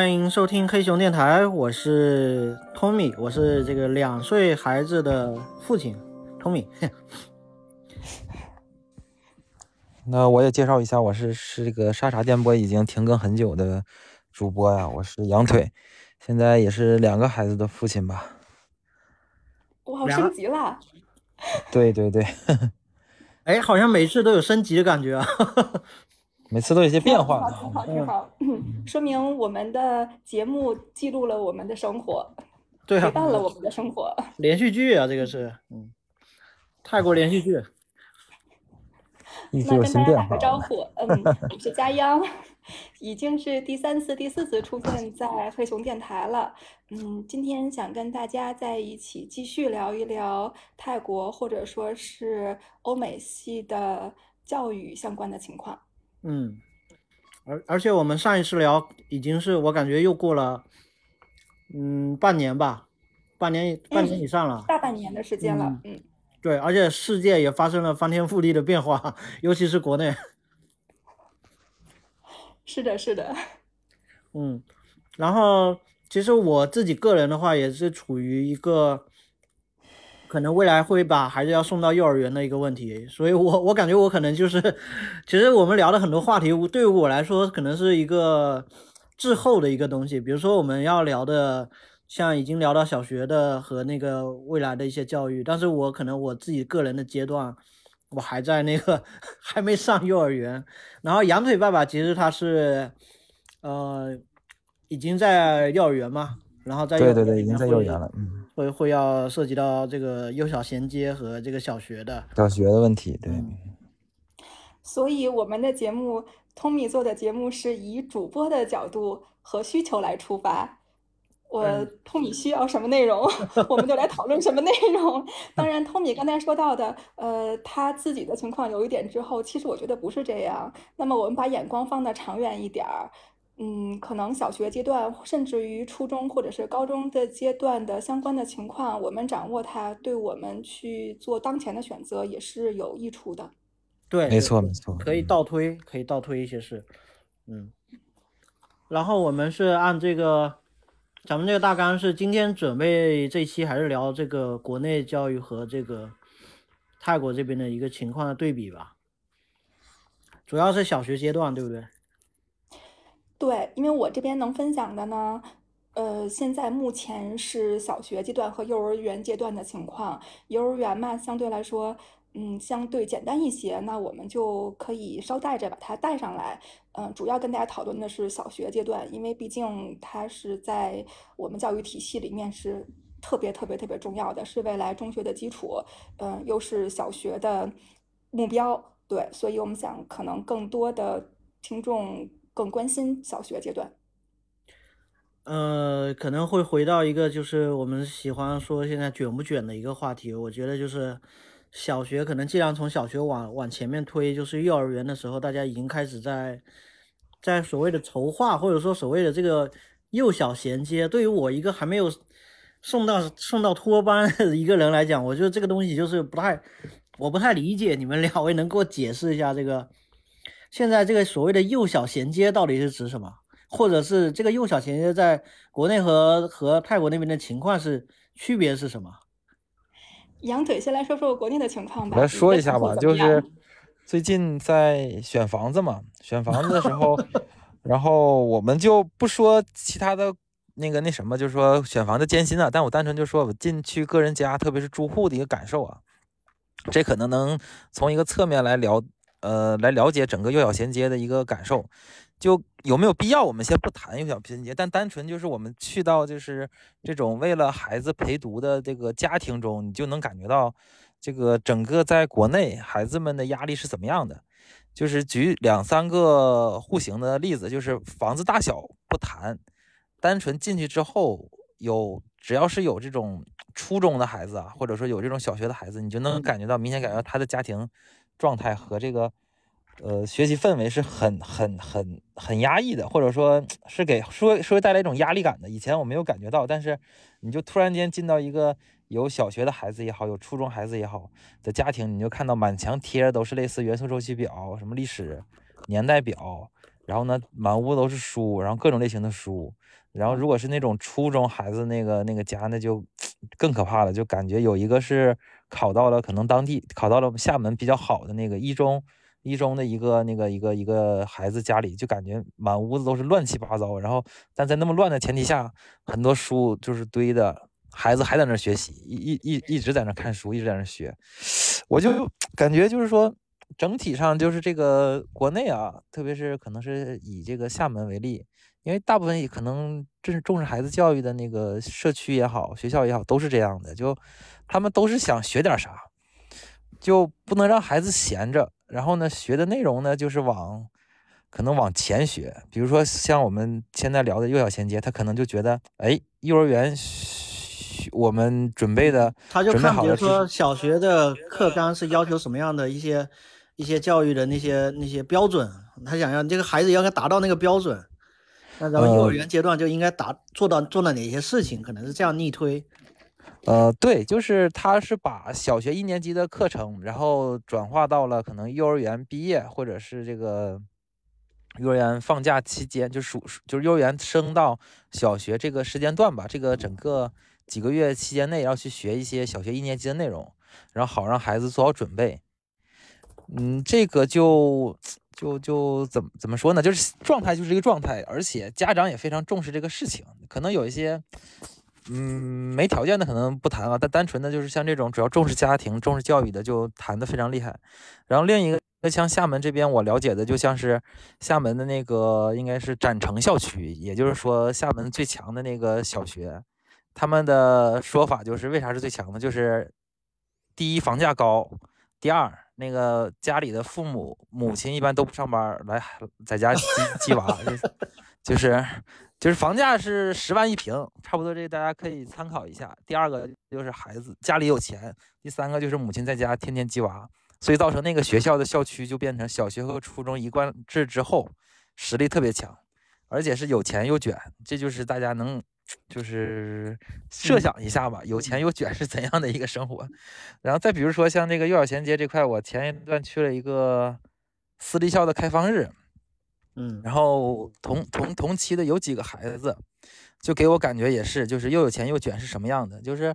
欢迎收听黑熊电台，我是 Tommy，我是这个两岁孩子的父亲，Tommy。那我也介绍一下，我是是这个沙茶电波已经停更很久的主播呀，我是羊腿，现在也是两个孩子的父亲吧。哇，升级了！对对 对，哎，好像每次都有升级的感觉啊。每次都有些变化，挺好，挺好，说明我们的节目记录了我们的生活，对，陪伴了我们的生活。连续剧啊，这个是，嗯，泰国连续剧。那跟大家打个招呼，嗯，我是佳央，已经是第三次、第四次出现在黑熊电台了。嗯，今天想跟大家在一起继续聊一聊泰国或者说是欧美系的教育相关的情况。嗯，而而且我们上一次聊已经是我感觉又过了，嗯，半年吧，半年半年以上了，大半年的时间了，嗯，对，而且世界也发生了翻天覆地的变化，尤其是国内，是的，是的，嗯，然后其实我自己个人的话也是处于一个。可能未来会把孩子要送到幼儿园的一个问题，所以我我感觉我可能就是，其实我们聊的很多话题，对于我来说可能是一个滞后的一个东西。比如说我们要聊的，像已经聊到小学的和那个未来的一些教育，但是我可能我自己个人的阶段，我还在那个 还没上幼儿园。然后羊腿爸爸其实他是，呃，已经在幼儿园嘛，然后在对对对，已经在幼儿园了，嗯。会会要涉及到这个幼小衔接和这个小学的小学的问题，对。所以我们的节目，Tommy 做的节目是以主播的角度和需求来出发。我 Tommy 需要什么内容，我们就来讨论什么内容。当然，Tommy 刚才说到的，呃，他自己的情况有一点之后，其实我觉得不是这样。那么我们把眼光放的长远一点儿。嗯，可能小学阶段，甚至于初中或者是高中的阶段的相关的情况，我们掌握它，对我们去做当前的选择也是有益处的。对，没错没错，可以倒推，可以倒推一些事。嗯，然后我们是按这个，咱们这个大纲是今天准备这期还是聊这个国内教育和这个泰国这边的一个情况的对比吧？主要是小学阶段，对不对？对，因为我这边能分享的呢，呃，现在目前是小学阶段和幼儿园阶段的情况。幼儿园嘛，相对来说，嗯，相对简单一些，那我们就可以捎带着把它带上来。嗯，主要跟大家讨论的是小学阶段，因为毕竟它是在我们教育体系里面是特别特别特别重要的，是未来中学的基础。嗯，又是小学的目标，对，所以我们想可能更多的听众。更关心小学阶段，呃，可能会回到一个就是我们喜欢说现在卷不卷的一个话题。我觉得就是小学可能尽量从小学往往前面推，就是幼儿园的时候，大家已经开始在在所谓的筹划，或者说所谓的这个幼小衔接。对于我一个还没有送到送到托班的一个人来讲，我觉得这个东西就是不太，我不太理解。你们两位能给我解释一下这个？现在这个所谓的幼小衔接到底是指什么？或者是这个幼小衔接在国内和和泰国那边的情况是区别是什么？羊腿先来说说国内的情况吧。来说一下吧，就是最近在选房子嘛，选房子的时候，然后我们就不说其他的那个那什么，就是说选房的艰辛啊，但我单纯就说我进去个人家，特别是住户的一个感受啊，这可能能从一个侧面来聊。呃，来了解整个幼小衔接的一个感受，就有没有必要？我们先不谈幼小衔接，但单纯就是我们去到就是这种为了孩子陪读的这个家庭中，你就能感觉到这个整个在国内孩子们的压力是怎么样的。就是举两三个户型的例子，就是房子大小不谈，单纯进去之后，有只要是有这种初中的孩子啊，或者说有这种小学的孩子，你就能感觉到明显感觉到他的家庭。状态和这个，呃，学习氛围是很很很很压抑的，或者说是给说说带来一种压力感的。以前我没有感觉到，但是你就突然间进到一个有小学的孩子也好，有初中孩子也好的家庭，你就看到满墙贴着都是类似元素周期表、什么历史年代表，然后呢，满屋都是书，然后各种类型的书。然后如果是那种初中孩子那个那个家，那就 更可怕了，就感觉有一个是考到了可能当地考到了厦门比较好的那个一中一中的一个那个一个一个孩子家里，就感觉满屋子都是乱七八糟。然后但在那么乱的前提下，很多书就是堆的，孩子还在那学习，一一一一直在那看书，一直在那学。我就感觉就是说，整体上就是这个国内啊，特别是可能是以这个厦门为例。因为大部分也可能正是重视孩子教育的那个社区也好，学校也好，都是这样的。就他们都是想学点啥，就不能让孩子闲着。然后呢，学的内容呢，就是往可能往前学。比如说像我们现在聊的幼小衔接，他可能就觉得，哎，幼儿园我们准备的，他就看，比如说小学的课纲是要求什么样的一些一些教育的那些那些标准，他想要这个孩子要该达到那个标准。那咱们幼儿园阶段就应该达做到做了哪些事情？可能是这样逆推。呃，对，就是他是把小学一年级的课程，然后转化到了可能幼儿园毕业或者是这个幼儿园放假期间，就暑就是幼儿园升到小学这个时间段吧，这个整个几个月期间内要去学一些小学一年级的内容，然后好让孩子做好准备。嗯，这个就。就就怎么怎么说呢？就是状态就是一个状态，而且家长也非常重视这个事情。可能有一些，嗯，没条件的可能不谈啊，但单纯的就是像这种主要重视家庭、重视教育的，就谈的非常厉害。然后另一个像厦门这边，我了解的就像是厦门的那个应该是展城校区，也就是说厦门最强的那个小学，他们的说法就是为啥是最强的？就是第一房价高，第二。那个家里的父母母亲一般都不上班，来在家 鸡鸡娃，就是就是房价是十万一平，差不多这个大家可以参考一下。第二个就是孩子家里有钱，第三个就是母亲在家天天鸡娃，所以造成那个学校的校区就变成小学和初中一贯制之后，实力特别强，而且是有钱又卷，这就是大家能。就是设想一下吧，有钱又卷是怎样的一个生活？然后再比如说像这个幼小衔接这块，我前一段去了一个私立校的开放日，嗯，然后同同同期的有几个孩子，就给我感觉也是，就是又有钱又卷是什么样的？就是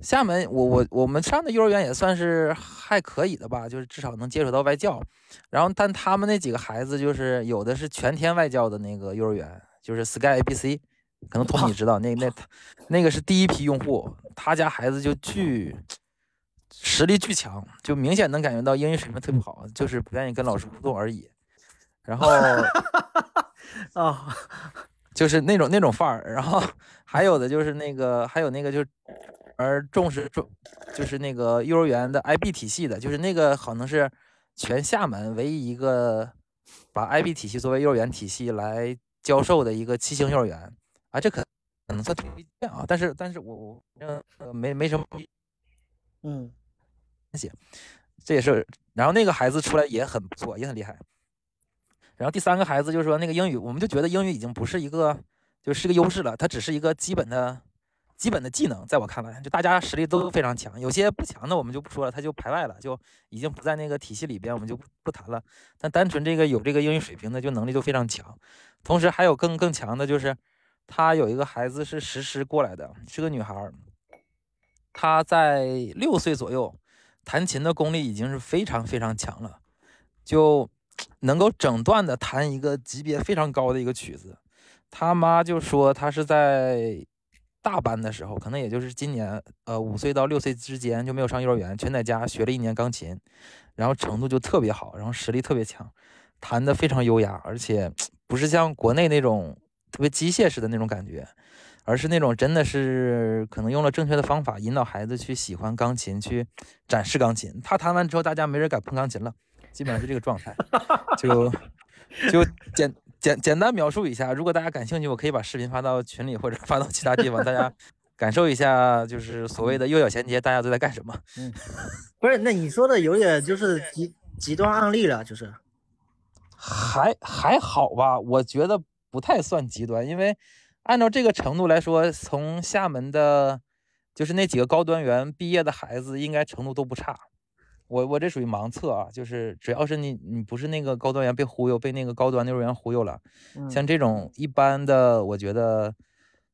厦门，我我我们上的幼儿园也算是还可以的吧，就是至少能接触到外教。然后但他们那几个孩子，就是有的是全天外教的那个幼儿园，就是 Sky ABC。可能托你知道，那那他 那个是第一批用户，他家孩子就巨实力巨强，就明显能感觉到英语水平特别好，就是不愿意跟老师互动而已。然后啊，就是那种那种范儿。然后还有的就是那个，还有那个就是而重视重，就是那个幼儿园的 IB 体系的，就是那个可能是全厦门唯一一个把 IB 体系作为幼儿园体系来教授的一个七星幼儿园。啊，这可可能算推荐啊，但是但是我我呃没没什么，嗯，行，这也是，然后那个孩子出来也很不错，也很厉害。然后第三个孩子就是说那个英语，我们就觉得英语已经不是一个就是个优势了，它只是一个基本的基本的技能，在我看来，就大家实力都非常强，有些不强的我们就不说了，他就排外了，就已经不在那个体系里边，我们就不谈了。但单纯这个有这个英语水平的，就能力就非常强，同时还有更更强的就是。他有一个孩子是实施过来的，是个女孩。她在六岁左右，弹琴的功力已经是非常非常强了，就 能够整段的弹一个级别非常高的一个曲子。他妈就说，他是在大班的时候，可能也就是今年，呃，五岁到六岁之间就没有上幼儿园，全在家学了一年钢琴，然后程度就特别好，然后实力特别强，弹的非常优雅，而且 不是像国内那种。特别机械式的那种感觉，而是那种真的是可能用了正确的方法引导孩子去喜欢钢琴，去展示钢琴。他弹完之后，大家没人敢碰钢琴了，基本上是这个状态。就就简简简单描述一下，如果大家感兴趣，我可以把视频发到群里或者发到其他地方，大家感受一下，就是所谓的幼小衔接，大家都在干什么？嗯，不是，那你说的有点就是极极端案例了，就是还还好吧，我觉得。不太算极端，因为按照这个程度来说，从厦门的，就是那几个高端园毕业的孩子，应该程度都不差。我我这属于盲测啊，就是只要是你你不是那个高端园被忽悠，被那个高端幼儿园忽悠了，像这种一般的，我觉得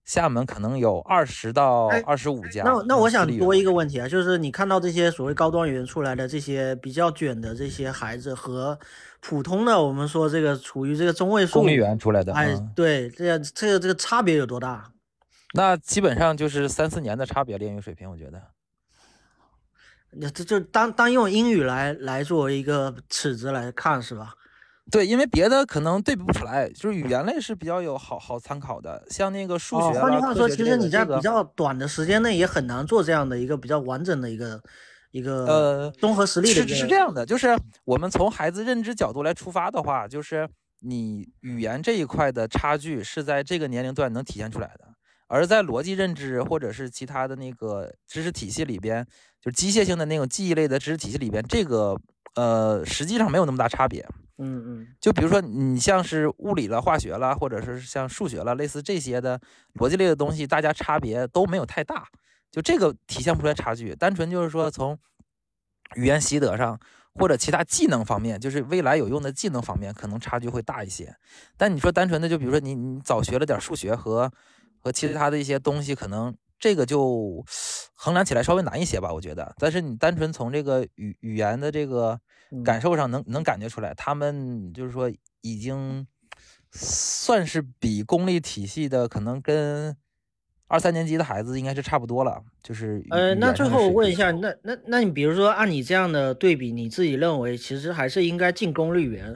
厦门可能有二十到二十五家。那那我想多一个问题啊，就是你看到这些所谓高端园出来的这些比较卷的这些孩子和普通的我们说这个处于这个中位数公立园出来的，哎，对，这个这个这个差别有多大？那基本上就是三四年的差别，练语水平，我觉得。那这就当当用英语来来作为一个尺子来看是吧？对，因为别的可能对比不出来，就是语言类是比较有好好参考的，像那个数学。换句话说，其实你在比较短的时间内也很难做这样的一个比较完整的一个一个呃综合实力的。是是这样的，就是我们从孩子认知角度来出发的话，就是你语言这一块的差距是在这个年龄段能体现出来的。而在逻辑认知或者是其他的那个知识体系里边，就是机械性的那种记忆类的知识体系里边，这个呃实际上没有那么大差别。嗯嗯。就比如说你像是物理了、化学了，或者是像数学了，类似这些的逻辑类的东西，大家差别都没有太大，就这个体现不出来差距。单纯就是说从语言习得上或者其他技能方面，就是未来有用的技能方面，可能差距会大一些。但你说单纯的，就比如说你你早学了点数学和。和其他的一些东西，可能这个就衡量起来稍微难一些吧，我觉得。但是你单纯从这个语语言的这个感受上，能能感觉出来，他们就是说已经算是比公立体系的可能跟二三年级的孩子应该是差不多了。就是呃，那最后问一下，那那那你比如说按你这样的对比，你自己认为其实还是应该进公立园，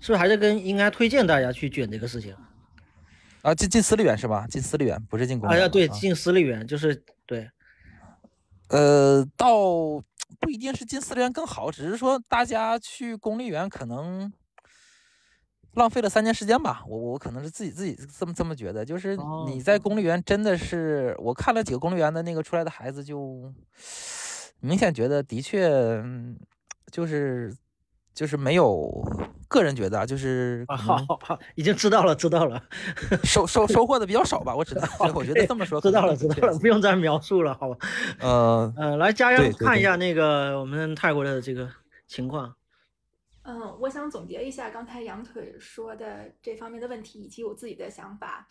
是不是还是跟应该推荐大家去卷这个事情？啊，进进私立园是吧？进私立园不是进公立。啊，对，进私立园就是对。呃，倒不一定是进私立园更好，只是说大家去公立园可能浪费了三年时间吧。我我可能是自己自己这么这么觉得，就是你在公立园真的是，我看了几个公立园的那个出来的孩子，就明显觉得的确就是。就是没有，个人觉得啊，就是好好好，已经知道了，知道了，收收收获的比较少吧，我只能 我觉得这么说，知道了，知道了，不用再描述了，好吧？呃呃，来家人看一下那个我们泰国的这个情况。嗯，我想总结一下刚才羊腿说的这方面的问题，以及我自己的想法。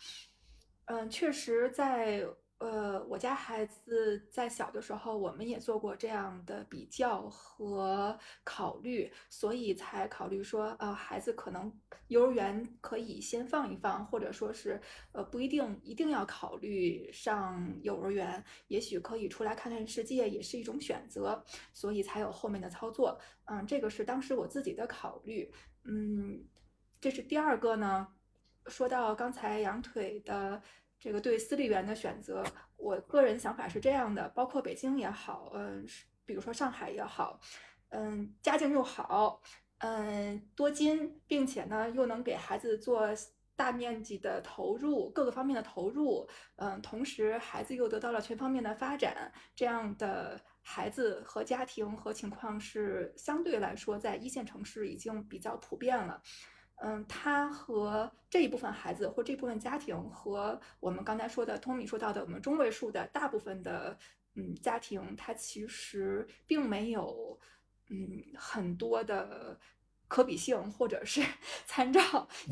嗯，确实在。呃，我家孩子在小的时候，我们也做过这样的比较和考虑，所以才考虑说，呃，孩子可能幼儿园可以先放一放，或者说是，呃，不一定一定要考虑上幼儿园，也许可以出来看看世界，也是一种选择，所以才有后面的操作。嗯，这个是当时我自己的考虑。嗯，这是第二个呢。说到刚才羊腿的。这个对私立园的选择，我个人想法是这样的，包括北京也好，嗯，比如说上海也好，嗯，家境又好，嗯，多金，并且呢又能给孩子做大面积的投入，各个方面的投入，嗯，同时孩子又得到了全方面的发展，这样的孩子和家庭和情况是相对来说在一线城市已经比较普遍了。嗯，他和这一部分孩子或这部分家庭和我们刚才说的通米说到的我们中位数的大部分的嗯家庭，他其实并没有嗯很多的。可比性或者是 参照，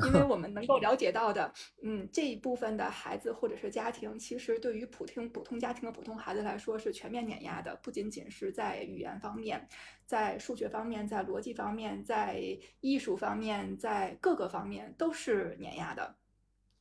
因为我们能够了解到的，嗯，这一部分的孩子或者是家庭，其实对于普通普通家庭的普通孩子来说是全面碾压的，不仅仅是在语言方面，在数学方面，在逻辑方面，在艺术方面，在各个方面都是碾压的。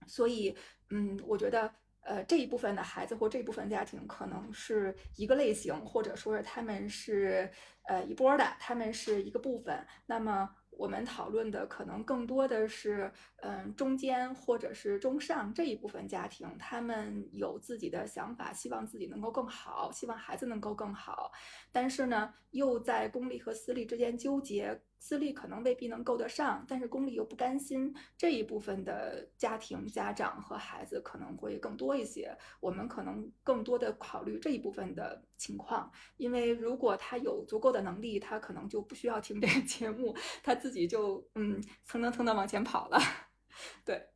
所以，嗯，我觉得，呃，这一部分的孩子或这一部分家庭可能是一个类型，或者说是他们是呃一波的，他们是一个部分。那么。我们讨论的可能更多的是，嗯，中间或者是中上这一部分家庭，他们有自己的想法，希望自己能够更好，希望孩子能够更好，但是呢，又在公立和私立之间纠结。私立可能未必能够得上，但是公立又不甘心，这一部分的家庭、家长和孩子可能会更多一些。我们可能更多的考虑这一部分的情况，因为如果他有足够的能力，他可能就不需要听这个节目，他自己就嗯蹭蹭蹭的往前跑了。对，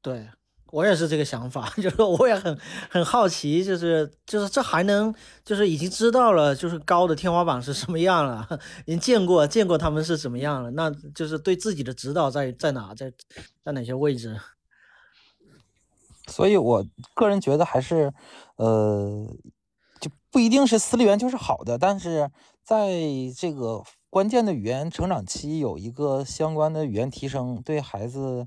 对，我也是这个想法，就是我也很很好奇，就是就是这还能就是已经知道了，就是高的天花板是什么样了，已经见过见过他们是怎么样了，那就是对自己的指导在在哪，在在哪些位置？所以我个人觉得还是，呃，就不一定是私立园就是好的，但是在这个关键的语言成长期有一个相关的语言提升，对孩子。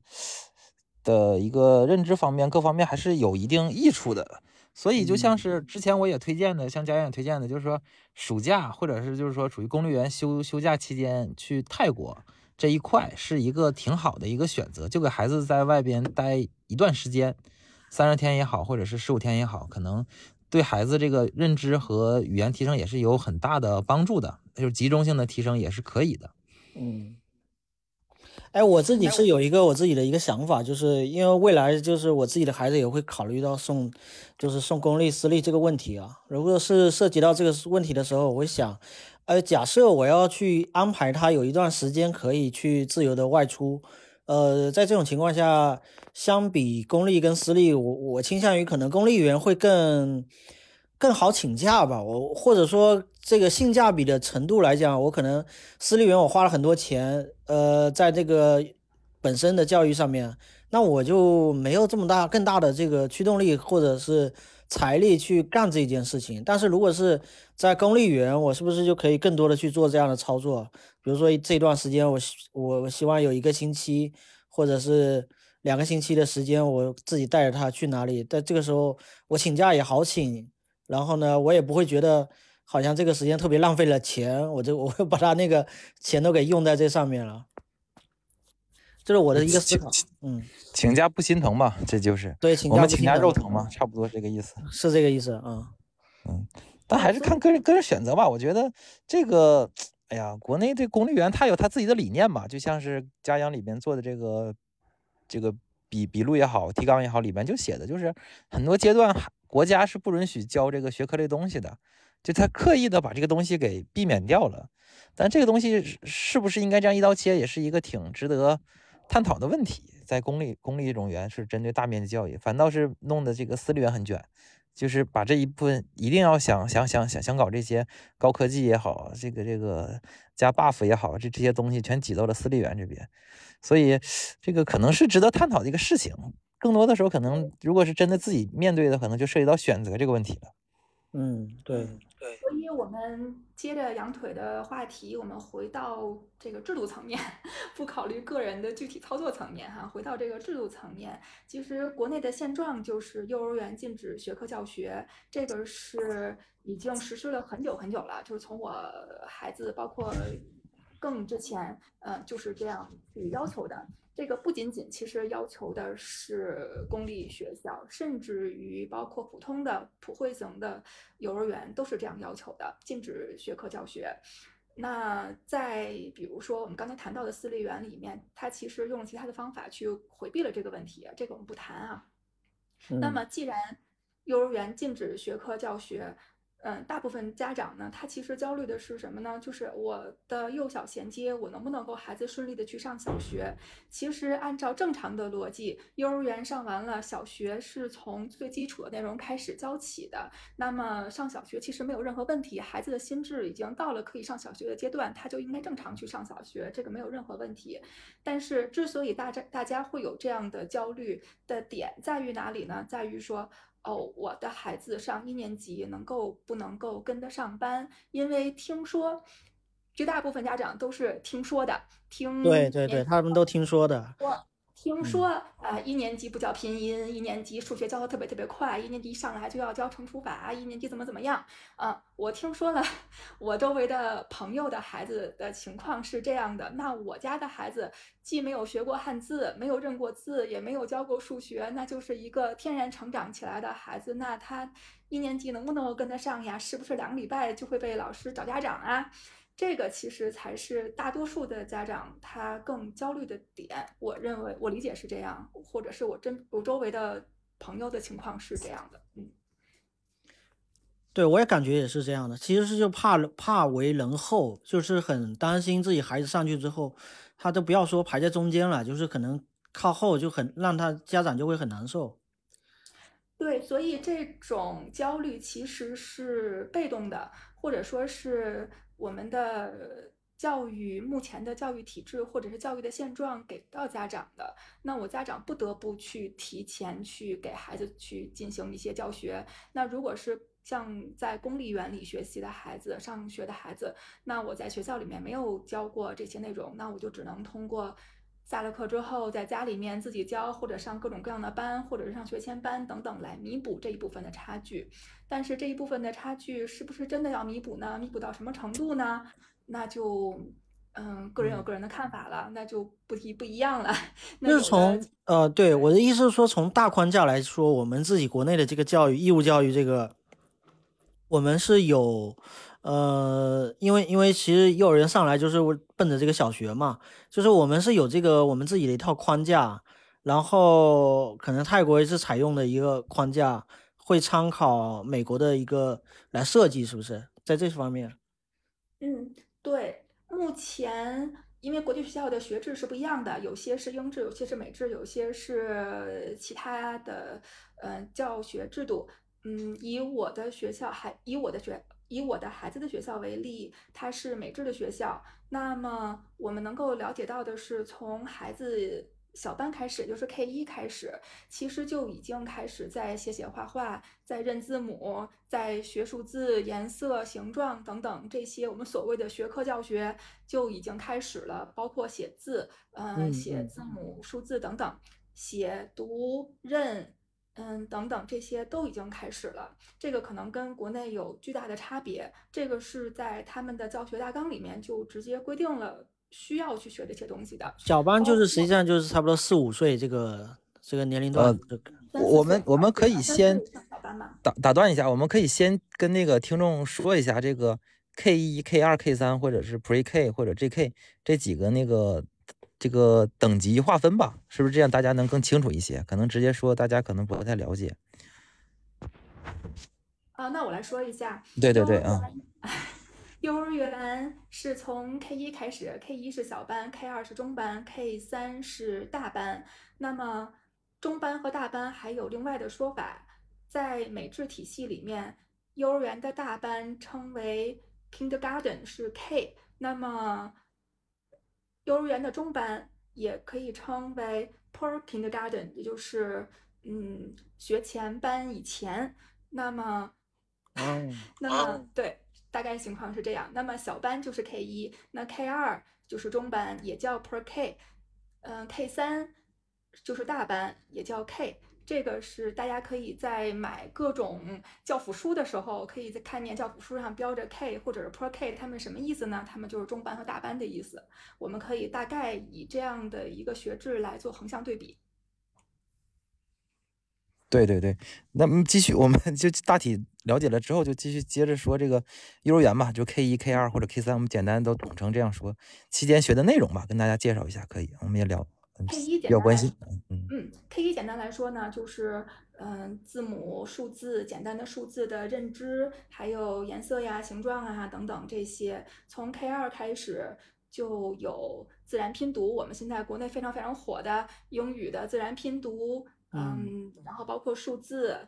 的一个认知方面，各方面还是有一定益处的。所以就像是之前我也推荐的，像家园也推荐的，就是说暑假或者是就是说处于公务员休休假期间去泰国这一块是一个挺好的一个选择，就给孩子在外边待一段时间，三十天也好，或者是十五天也好，可能对孩子这个认知和语言提升也是有很大的帮助的，就是集中性的提升也是可以的。嗯。哎，我自己是有一个我自己的一个想法，就是因为未来就是我自己的孩子也会考虑到送，就是送公立私立这个问题啊。如果是涉及到这个问题的时候，我会想，呃，假设我要去安排他有一段时间可以去自由的外出，呃，在这种情况下，相比公立跟私立，我我倾向于可能公立园会更更好请假吧，我或者说。这个性价比的程度来讲，我可能私立园我花了很多钱，呃，在这个本身的教育上面，那我就没有这么大更大的这个驱动力或者是财力去干这件事情。但是如果是在公立园，我是不是就可以更多的去做这样的操作？比如说这段时间，我我我希望有一个星期或者是两个星期的时间，我自己带着他去哪里，在这个时候我请假也好请，然后呢，我也不会觉得。好像这个时间特别浪费了钱，我就 我会把他那个钱都给用在这上面了，这是我的一个思考。嗯，请假不心疼吧？这就是对，我们请假肉疼嘛？差不多这个意思。是这个意思啊。嗯，但还是看个人个人选择吧。我觉得这个，哎呀，国内这公立员他有他自己的理念嘛，就像是家养里边做的这个这个笔笔录也好，提纲也好，里面就写的就是很多阶段国家是不允许教这个学科类东西的。就他刻意的把这个东西给避免掉了，但这个东西是不是应该这样一刀切，也是一个挺值得探讨的问题。在公立公立这种园是针对大面积教育，反倒是弄得这个私立园很卷，就是把这一部分一定要想想想想想搞这些高科技也好，这个这个加 buff 也好，这这些东西全挤到了私立园这边，所以这个可能是值得探讨的一个事情。更多的时候，可能如果是真的自己面对的，可能就涉及到选择这个问题了。嗯，对。所以，我们接着羊腿的话题，我们回到这个制度层面，不考虑个人的具体操作层面哈，回到这个制度层面。其实，国内的现状就是幼儿园禁止学科教学，这个是已经实施了很久很久了，就是从我孩子，包括更之前，呃，就是这样去要求的。这个不仅仅其实要求的是公立学校，甚至于包括普通的普惠型的幼儿园都是这样要求的，禁止学科教学。那在比如说我们刚才谈到的私立园里面，它其实用了其他的方法去回避了这个问题，这个我们不谈啊。那么既然幼儿园禁止学科教学，嗯，大部分家长呢，他其实焦虑的是什么呢？就是我的幼小衔接，我能不能够孩子顺利的去上小学？其实按照正常的逻辑，幼儿园上完了，小学是从最基础的内容开始教起的。那么上小学其实没有任何问题，孩子的心智已经到了可以上小学的阶段，他就应该正常去上小学，这个没有任何问题。但是之所以大家大家会有这样的焦虑的点在于哪里呢？在于说。哦，我的孩子上一年级能够不能够跟得上班？因为听说绝大部分家长都是听说的，听对对对，他们都听说的。听说啊，一年级不教拼音，一年级数学教的特别特别快，一年级一上来就要教乘除法，一年级怎么怎么样啊？我听说了，我周围的朋友的孩子的情况是这样的。那我家的孩子既没有学过汉字，没有认过字，也没有教过数学，那就是一个天然成长起来的孩子。那他一年级能不能够跟得上呀？是不是两个礼拜就会被老师找家长啊？这个其实才是大多数的家长他更焦虑的点，我认为我理解是这样，或者是我真我周围的朋友的情况是这样的，嗯，对我也感觉也是这样的，其实是就怕怕为人后，就是很担心自己孩子上去之后，他都不要说排在中间了，就是可能靠后就很让他家长就会很难受。对，所以这种焦虑其实是被动的，或者说是我们的教育目前的教育体制或者是教育的现状给到家长的。那我家长不得不去提前去给孩子去进行一些教学。那如果是像在公立园里学习的孩子、上学的孩子，那我在学校里面没有教过这些内容，那我就只能通过。下了课之后，在家里面自己教，或者上各种各样的班，或者是上学前班等等，来弥补这一部分的差距。但是这一部分的差距是不是真的要弥补呢？弥补到什么程度呢？那就，嗯，个人有个人的看法了，那就不一不一样了。就是从呃，对我的意思是说，从大框架来说，我们自己国内的这个教育，义务教育这个，我们是有。呃，因为因为其实幼儿园上来就是奔着这个小学嘛，就是我们是有这个我们自己的一套框架，然后可能泰国也是采用的一个框架，会参考美国的一个来设计，是不是在这方面？嗯，对，目前因为国际学校的学制是不一样的，有些是英制，有些是美制，有些是其他的呃教学制度。嗯，以我的学校还以我的学。以我的孩子的学校为例，它是美制的学校。那么我们能够了解到的是，从孩子小班开始，就是 K 一开始，其实就已经开始在写写画画，在认字母，在学数字、颜色、形状等等这些我们所谓的学科教学就已经开始了，包括写字，嗯，写字母、数字等等，写读认。嗯，等等，这些都已经开始了。这个可能跟国内有巨大的差别。这个是在他们的教学大纲里面就直接规定了需要去学这些东西的。小班就是实际上就是差不多四五岁这个这个年龄段。我们我们可以先打打断一下，我们可以先跟那个听众说一下这个 K 一、K 二、K 三，或者是 Pre K 或者 J K 这几个那个。这个等级划分吧，是不是这样？大家能更清楚一些？可能直接说，大家可能不太了解。啊，那我来说一下。对对对啊。幼儿园是从 K 一开始，K 一是小班，K 二是中班，K 三是大班。那么中班和大班还有另外的说法，在美制体系里面，幼儿园的大班称为 Kindergarten，是 K。那么幼儿园的中班也可以称为 Pre Kindergarten，也就是嗯学前班以前。那么，那么对，大概情况是这样。那么小班就是 K 一，那 K 二就是中班，也叫 Pre K。嗯，K 三就是大班，也叫 K。这个是大家可以在买各种教辅书的时候，可以在看见教辅书上标着 K 或者是 Pro K，他们什么意思呢？他们就是中班和大班的意思。我们可以大概以这样的一个学制来做横向对比。对对对，那么继续，我们就大体了解了之后，就继续接着说这个幼儿园吧，就 K 一、K 二或者 K 三，我们简单都统称这样说。期间学的内容吧，跟大家介绍一下，可以，我们也聊。K 一简单来说，嗯，K 一简单来说呢，就是嗯，字母、数字、简单的数字的认知，还有颜色呀、形状啊等等这些。从 K 二开始就有自然拼读，我们现在国内非常非常火的英语的自然拼读，嗯，然后包括数字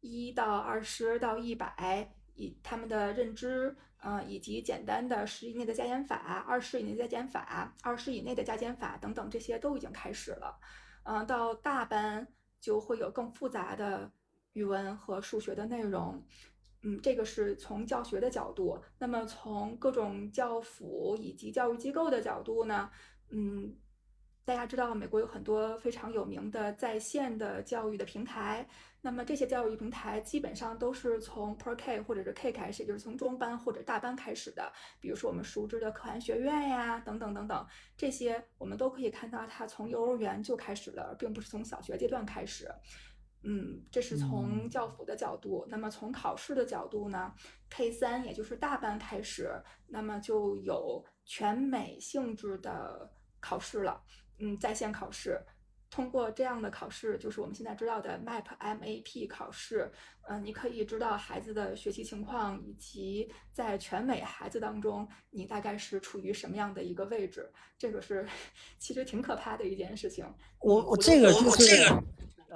一到二十到一百，以他们的认知。嗯，以及简单的十以内的加减法、二十以内的加减法、二十以内的加减法等等，这些都已经开始了。嗯，到大班就会有更复杂的语文和数学的内容。嗯，这个是从教学的角度。那么从各种教辅以及教育机构的角度呢？嗯。大家知道，美国有很多非常有名的在线的教育的平台。那么这些教育平台基本上都是从 Pro K 或者是 K 开始，就是从中班或者大班开始的。比如说我们熟知的可汗学院呀，等等等等，这些我们都可以看到，它从幼儿园就开始了，并不是从小学阶段开始。嗯，这是从教辅的角度。那么从考试的角度呢？K 三也就是大班开始，那么就有全美性质的考试了。嗯，在线考试，通过这样的考试，就是我们现在知道的 MAP MAP 考试。嗯，你可以知道孩子的学习情况，以及在全美孩子当中，你大概是处于什么样的一个位置。这个是 其实挺可怕的一件事情。我我这个就是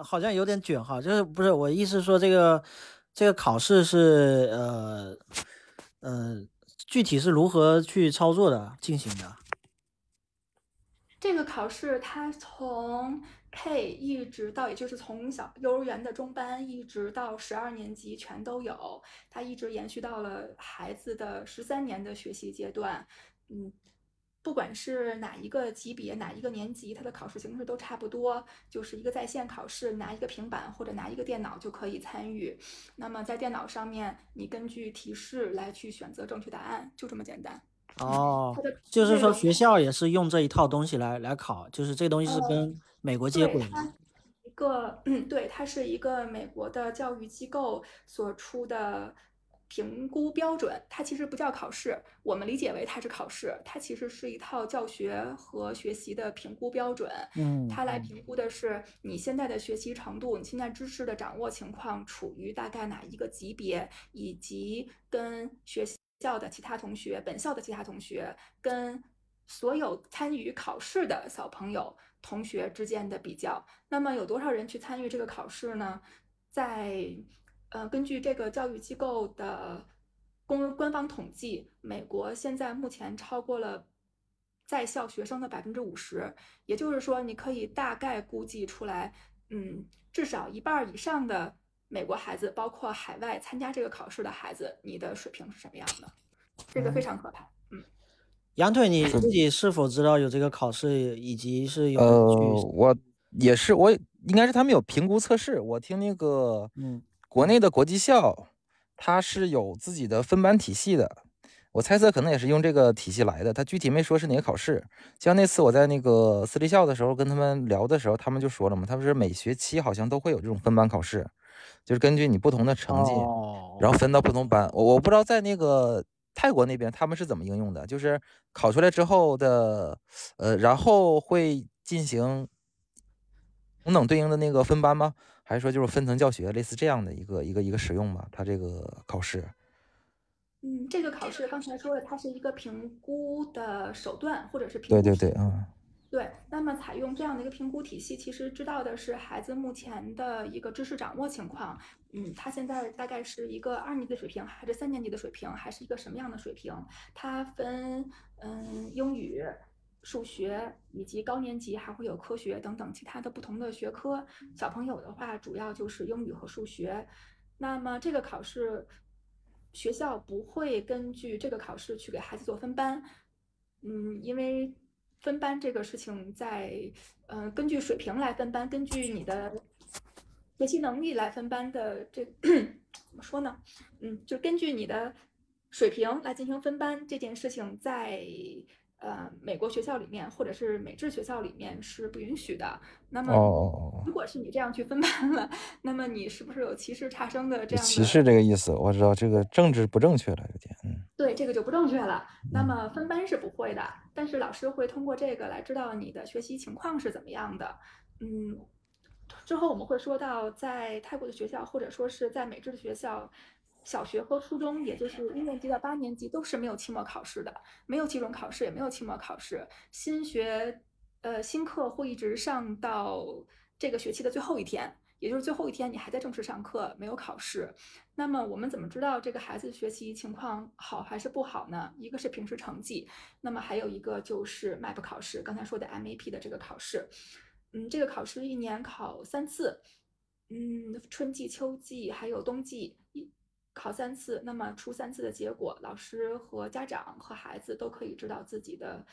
好像有点卷哈，就是不是我意思说这个这个考试是呃呃具体是如何去操作的进行的？这个考试它从 K 一直到，也就是从小幼儿园的中班一直到十二年级全都有，它一直延续到了孩子的十三年的学习阶段。嗯，不管是哪一个级别、哪一个年级，它的考试形式都差不多，就是一个在线考试，拿一个平板或者拿一个电脑就可以参与。那么在电脑上面，你根据提示来去选择正确答案，就这么简单。哦就是说学校也是用这一套东西来来考，就是这东西是呃跟美国接，轨一个，嗯，对，它是一个美国的教育机构所出的评估标准。它其实不叫考试，我们理解为它是考试，它其实是一套教学和学习的评估标准。嗯它来嗯评估的是你现在的学习程度，你现在知识的掌握情况处于大概哪一个级别，以及跟学校的其他同学、本校的其他同学跟所有参与考试的小朋友同学之间的比较。那么有多少人去参与这个考试呢？在呃，根据这个教育机构的公官方统计，美国现在目前超过了在校学生的百分之五十，也就是说，你可以大概估计出来，嗯，至少一半以上的美国孩子，包括海外参加这个考试的孩子，你的水平是什么样的？这个非常可怕。嗯杨腿，你自己是否知道有这个考试，以及是有呃，我也是，我应该是他们有评估测试。我听那个嗯国内的国际校，它是有自己的分班体系的。我猜测可能也是用这个体系来的，他具体没说是哪个考试。像那次我在那个私立校的时候跟他们聊的时候，他们就说了嘛，他们是每学期好像都会有这种分班考试，就是根据你不同的成绩，哦，然后分到不同班。我我不知道在那个泰国那边他们是怎么应用的，就是考出来之后的，呃，然后会进行同等对应的那个分班吗？还是说就是分层教学，类似这样的一个一个一个使用吧？它这个考试？嗯，这个考试刚才说了，它是一个评估的手段，或者是评估对对对，体嗯，对，那么采用这样的一个评估体系，其实知道的是孩子目前的一个知识掌握情况。嗯，他现在大概是一个二年级的水平，还是三年级的水平，还是一个什么样的水平？它分嗯英语、数学以及高年级还会有科学等等其他的不同的学科。小朋友的话，主要就是英语和数学。那么这个考试，学校不会根据这个考试去给孩子做分班，嗯，因为分班这个事情在，呃，根据水平来分班，根据你的学习能力来分班的这 怎么说呢？嗯，就根据你的水平来进行分班这件事情在。呃，美国学校里面或者是美制学校里面是不允许的。那么，如果是你这样去分班了，那么你是不是有歧视差生的这样的？歧视这个意思，我知道这个政治不正确了，有点，嗯，对，这个就不正确了。那嗯么分班是不会的，但是老师会通过这个来知道你的学习情况是怎么样的。嗯，之后我们会说到，在泰国的学校或者说是在美制的学校，小学和初中，也就是一年级到八年级都是没有期末考试的，没有期中考试，也没有期末考试。新学呃新课会一直上到这个学期的最后一天。也就是最后一天，你还在正式上课，没有考试。那么我们怎么知道这个孩子学习情况好还是不好呢？一个是平时成绩，那么还有一个就是 MAP 考试，刚才说的 MAP 的这个考试。嗯，这个考试一年考三次，嗯，春季、秋季还有冬季考三次。那么出三次的结果，老师和家长和孩子都可以知道自己的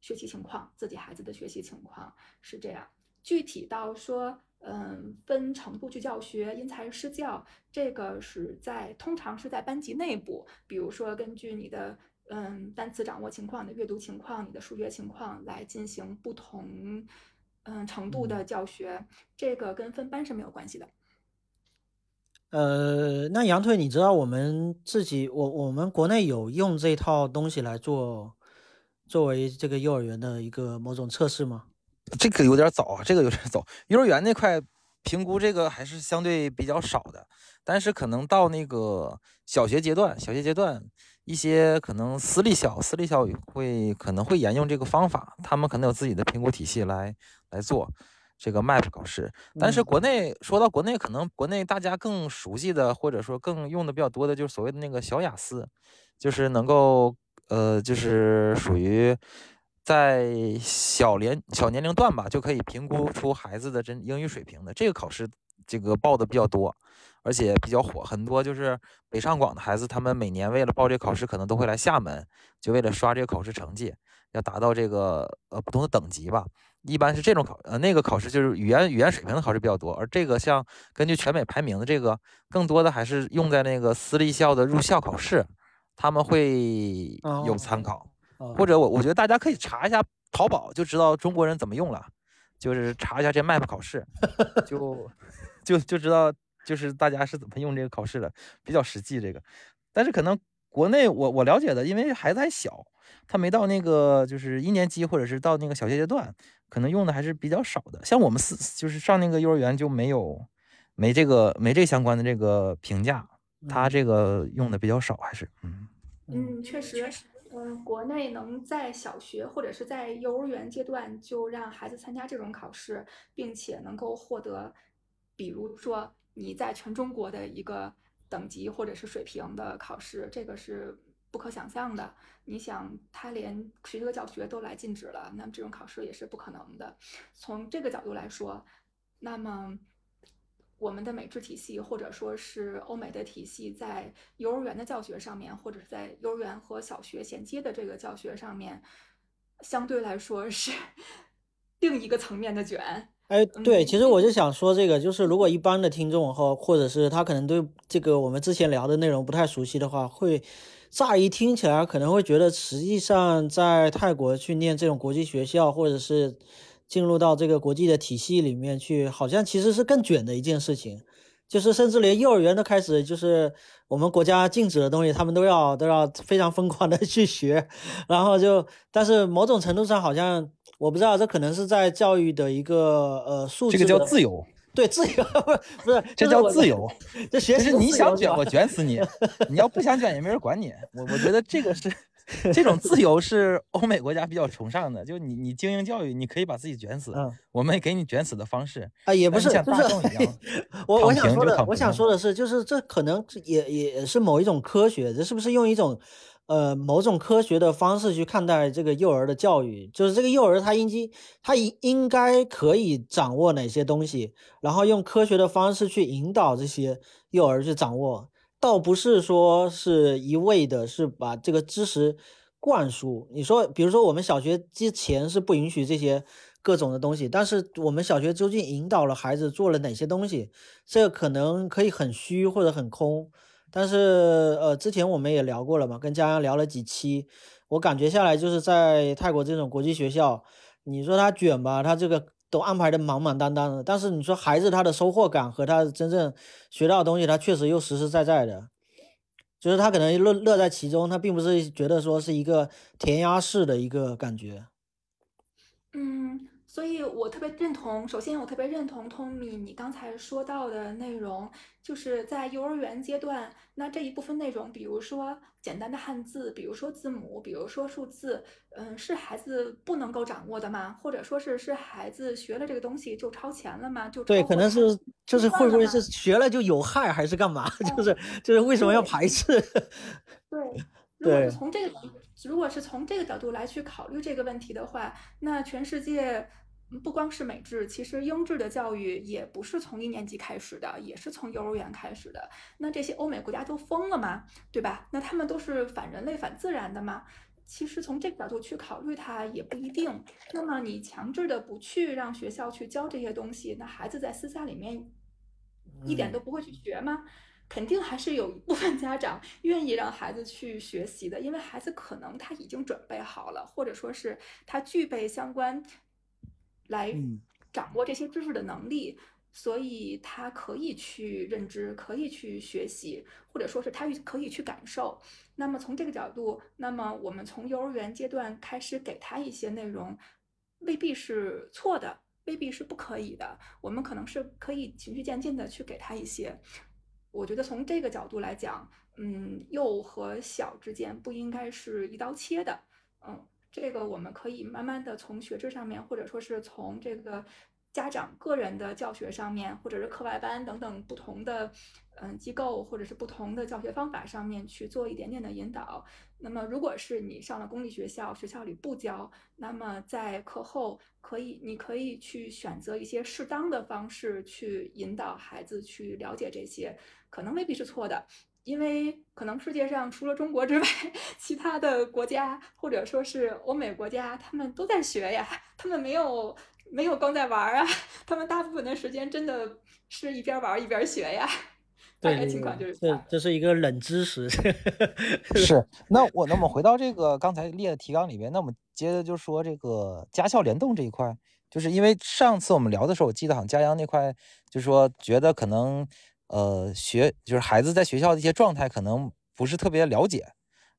学习情况，自己孩子的学习情况是这样。具体到说。嗯，分程度去教学，因材施教，这个是在通常是在班级内部，比如说根据你的嗯单词掌握情况、你的阅读情况、你的数学情况来进行不同嗯程度的教学，这个跟分班是没有关系的。呃，那杨腿，你知道我们自己，我我们国内有用这套东西来做作为这个幼儿园的一个某种测试吗？这个有点早，这个有点早。幼儿园那块评估这个还是相对比较少的，但是可能到那个小学阶段，小学阶段一些可能私立校，私立校会可能会沿用这个方法，他们可能有自己的评估体系来来做。这个 MAP 考试。但是嗯国内说到国内，可能国内大家更熟悉的，或者说更用的比较多的，就是所谓的那个小雅思，就是能够呃，就是属于在小年小年龄段吧，就可以评估出孩子的真英语水平的这个考试，这个报的比较多，而且比较火，很多就是北上广的孩子，他们每年为了报这个考试，可能都会来厦门，就为了刷这个考试成绩，要达到这个呃不同的等级吧。一般是这种考呃那个考试就是语言语言水平的考试比较多，而这个像根据全美排名的这个，更多的还是用在那个私立校的入校考试，他们会有哦参考。哦或者我我觉得大家可以查一下淘宝，就知道中国人怎么用了，就是查一下这 MAP 考试，就 就就知道就是大家是怎么用这个考试的，比较实际这个。但是可能国内我我了解的，因为孩子还小，他没到那个就是一年级或者是到那个小学阶段，可能用的还是比较少的。像我们四就是上那个幼儿园就没有没这个没这相关的这个评价，他嗯这个用的比较少，还是嗯。嗯，确实，嗯，国内能在小学或者是在幼儿园阶段就让孩子参加这种考试，并且能够获得，比如说你在全中国的一个等级或者是水平的考试，这个是不可想象的。你想，他连学科教学都来禁止了，那么这种考试也是不可能的。从这个角度来说，那么我们的美制体系或者说是欧美的体系，在幼儿园的教学上面，或者是在幼儿园和小学衔接的这个教学上面，相对来说是 另一个层面的卷。哎，对，嗯其实我就想说这个，就是如果一般的听众或或者是他可能对这个我们之前聊的内容不太熟悉的话，会乍一听起来可能会觉得，实际上在泰国去念这种国际学校，或者是进入到这个国际的体系里面去，好像其实是更卷的一件事情。就是甚至连幼儿园都开始，就是我们国家禁止的东西，他们都要都要非常疯狂的去学，然后就，但是某种程度上好像我不知道，这可能是在教育的一个呃素质这个叫自由，对自由不是这叫自由。这学就是习你想卷我卷死你，你要不想卷也没人管你。我我觉得这个是这种自由是欧美国家比较崇尚的，就你你精英教育，你可以把自己卷死，嗯我们也给你卷死的方式。啊也不是，像就是大众一样我我想说的，我想说的是，就是这可能也也是某一种科学，这是不是用一种呃某种科学的方式去看待这个幼儿的教育？就是这个幼儿他应该他应应该可以掌握哪些东西，然后用科学的方式去引导这些幼儿去掌握，倒不是说是一味的是把这个知识灌输。你说，比如说我们小学之前是不允许这些各种的东西，但是我们小学究竟引导了孩子做了哪些东西？这可能可以很虚或者很空。但是呃，之前我们也聊过了嘛，跟家阳聊了几期，我感觉下来就是在泰国这种国际学校，你说他卷吧，他这个都安排的满满当当的，但是你说孩子他的收获感和他真正学到的东西，他确实又实实在在的。就是他可能乐乐在其中，他并不是觉得说是一个填鸭式的一个感觉。嗯，所以我特别认同。首先，我特别认同 Tommy 你刚才说到的内容，就是在幼儿园阶段，那这一部分内容，比如说简单的汉字，比如说字母，比如说数字，嗯，是孩子不能够掌握的吗？或者说是是孩子学了这个东西就超前了吗？就对，可能是就是会不会是学了就有害，还是干嘛？就是就是为什么要排斥？对，如果对是从这个，如果是从这个角度来去考虑这个问题的话，那全世界嗯不光是美制，其实英制的教育也不是从一年级开始的，也是从幼儿园开始的。那这些欧美国家都疯了吗？对吧？那他们都是反人类、反自然的吗？其实从这个角度去考虑它也不一定。那么你强制的不去让学校去教这些东西，那孩子在私下里面一点嗯都不会去学吗？肯定还是有一部分家长 愿意让孩子去学习的，因为孩子可能他已经准备好了，或者说是他具备相关来嗯掌握这些知识的能力，所以他可以去认知，可以去学习，或者说是他可以去感受。那么从这个角度，那么我们从幼儿园阶段开始给他一些内容，未必是错的，未必是不可以的。我们可能是可以循序渐进的去给他一些。我觉得从这个角度来讲，嗯，幼和小之间不应该是一刀切的，嗯，这个我们可以慢慢的从学制上面，或者说是从这个家长个人的教学上面，或者是课外班等等不同的嗯机构，或者是不同的教学方法上面去做一点点的引导。那么，如果是你上了公立学校，学校里不教，那么在课后可以，你可以去选择一些适当的方式去引导孩子去了解这些，可能未必是错的。因为可能世界上除了中国之外，其他的国家或者说是欧美国家，他们都在学呀，他们没有没有光在玩啊，他们大部分的时间真的是一边玩一边学呀。大概情况就是这，这是一个冷知识。是，那我那我们回到这个刚才列的提纲里边，那我们接着就说这个家校联动这一块，就是因为上次我们聊的时候，我记得好像家阳那块就说觉得可能。呃，学就是孩子在学校的一些状态可能不是特别了解，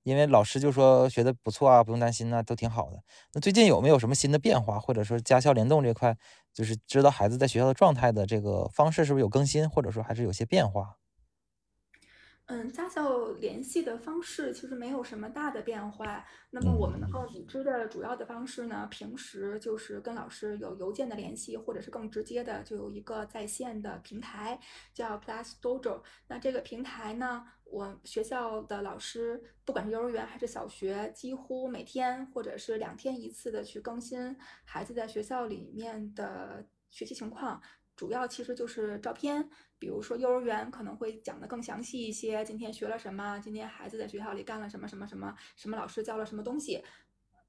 因为老师就说学的不错啊，不用担心啊，都挺好的。那最近有没有什么新的变化，或者说家校联动这块，就是知道孩子在学校的状态的这个方式是不是有更新，或者说还是有些变化？嗯，家校联系的方式其实没有什么大的变化。那么我们能够已知的主要的方式呢，平时就是跟老师有邮件的联系，或者是更直接的，就有一个在线的平台叫 Class Dojo。那这个平台呢，我学校的老师，不管是幼儿园还是小学，几乎每天或者是两天一次的去更新孩子在学校里面的学习情况。主要其实就是照片，比如说幼儿园可能会讲的更详细一些，今天学了什么，今天孩子在学校里干了什么什么什么，什么老师教了什么东西。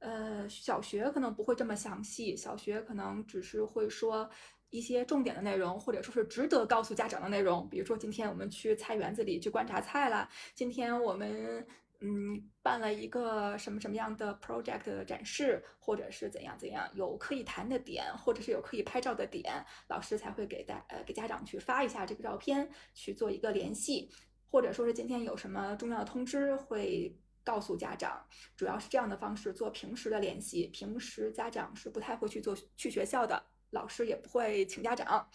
呃，小学可能不会这么详细，小学可能只是会说一些重点的内容，或者说是值得告诉家长的内容，比如说今天我们去菜园子里去观察菜了，今天我们。嗯，办了一个什么什么样的 project 的展示，或者是怎样怎样，有可以谈的点，或者是有可以拍照的点，老师才会给大呃给家长去发一下这个照片，去做一个联系，或者说是今天有什么重要的通知会告诉家长，主要是这样的方式做平时的联系。平时家长是不太会去做去学校的，老师也不会请家长，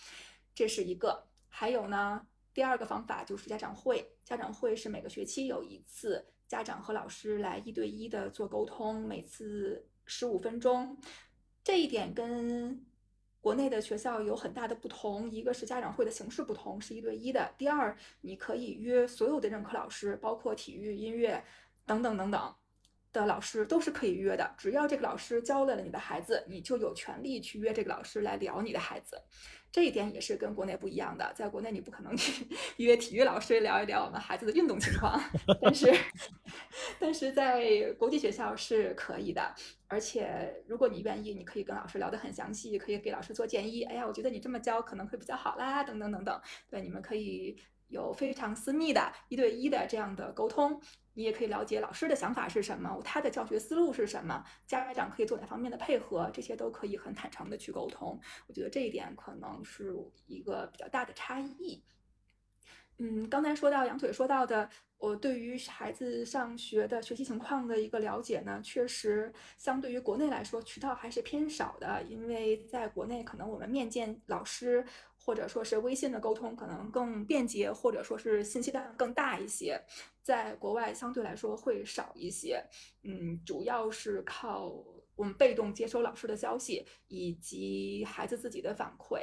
这是一个。还有呢，第二个方法就是家长会，家长会是每个学期有一次。家长和老师来一对一的做沟通，每次十五分钟，这一点跟国内的学校有很大的不同。一个是家长会的形式不同，是一对一的；第二，你可以约所有的任课老师，包括体育、音乐等等等等的老师都是可以约的。只要这个老师教了你的孩子，你就有权利去约这个老师来聊你的孩子。这一点也是跟国内不一样的，在国内你不可能去约体育老师聊一聊我们孩子的运动情况，但是，但是在国际学校是可以的，而且如果你愿意，你可以跟老师聊得很详细，可以给老师做建议。哎呀，我觉得你这么教可能会比较好啦，等等等等。对，你们可以有非常私密的一对一的这样的沟通。你也可以了解老师的想法是什么，他的教学思路是什么，家长可以做哪方面的配合，这些都可以很坦诚的去沟通。我觉得这一点可能是一个比较大的差异。嗯，刚才说到羊腿说到的，我对于孩子上学的学习情况的一个了解呢，确实相对于国内来说，渠道还是偏少的，因为在国内可能我们面见老师。或者说是微信的沟通可能更便捷，或者说是信息量更大一些，在国外相对来说会少一些。嗯，主要是靠我们被动接收老师的消息以及孩子自己的反馈。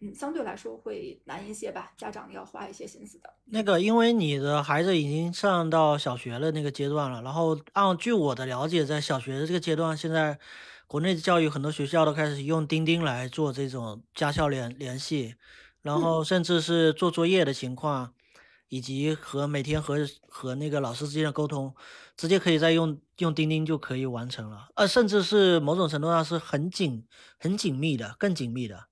嗯，相对来说会难一些吧，家长要花一些心思的。那个，因为你的孩子已经上到小学的那个阶段了，然后按据我的了解，在小学的这个阶段，现在。国内的教育很多学校都开始用钉钉来做这种家校联联系，然后甚至是做作业的情况，以及和每天和和那个老师之间的沟通，直接可以在用用钉钉就可以完成了，呃，甚至是某种程度上是很紧很紧密的，更紧密的。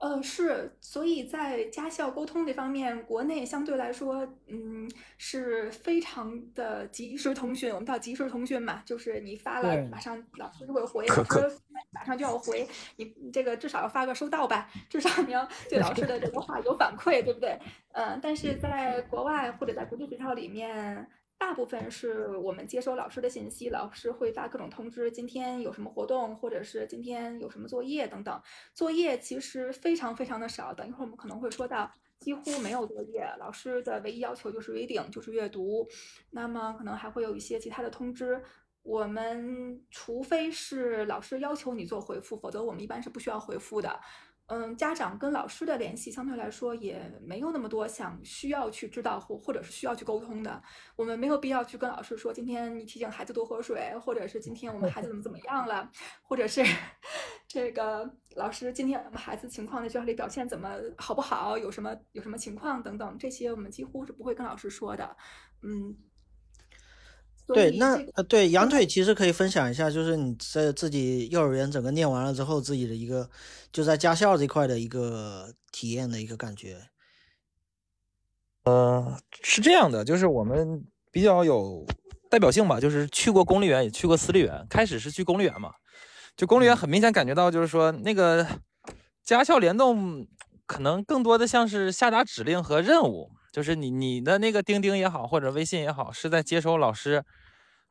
呃，是，所以在家校沟通这方面，国内相对来说，嗯，是非常的及时通讯。我们叫及时通讯嘛，就是你发了，马上老师就会回，老师马上就要回。你这个至少要发个收到吧，至少你要对老师的这个话有反馈，对不对？嗯，但是在国外或者在国际学校里面。大部分是我们接收老师的信息，老师会发各种通知，今天有什么活动，或者是今天有什么作业等等。作业其实非常非常的少，等一会儿我们可能会说到，几乎没有作业。老师的唯一要求就是 reading，就是阅读。那么可能还会有一些其他的通知。我们除非是老师要求你做回复，否则我们一般是不需要回复的。嗯，家长跟老师的联系相对来说也没有那么多想需要去知道或或者是需要去沟通的。我们没有必要去跟老师说，今天你提醒孩子多喝水，或者是今天我们孩子怎么怎么样了，或者是这个老师今天我们孩子情况在学校里表现怎么好不好，有什么有什么情况等等，这些我们几乎是不会跟老师说的。嗯。对，那呃，对羊腿其实可以分享一下，就是你在自己幼儿园整个念完了之后，自己的一个就在家校这块的一个体验的一个感觉。呃，是这样的，就是我们比较有代表性吧，就是去过公立园，也去过私立园。开始是去公立园嘛，就公立园很明显感觉到，就是说那个家校联动可能更多的像是下达指令和任务，就是你你的那个钉钉也好，或者微信也好，是在接收老师。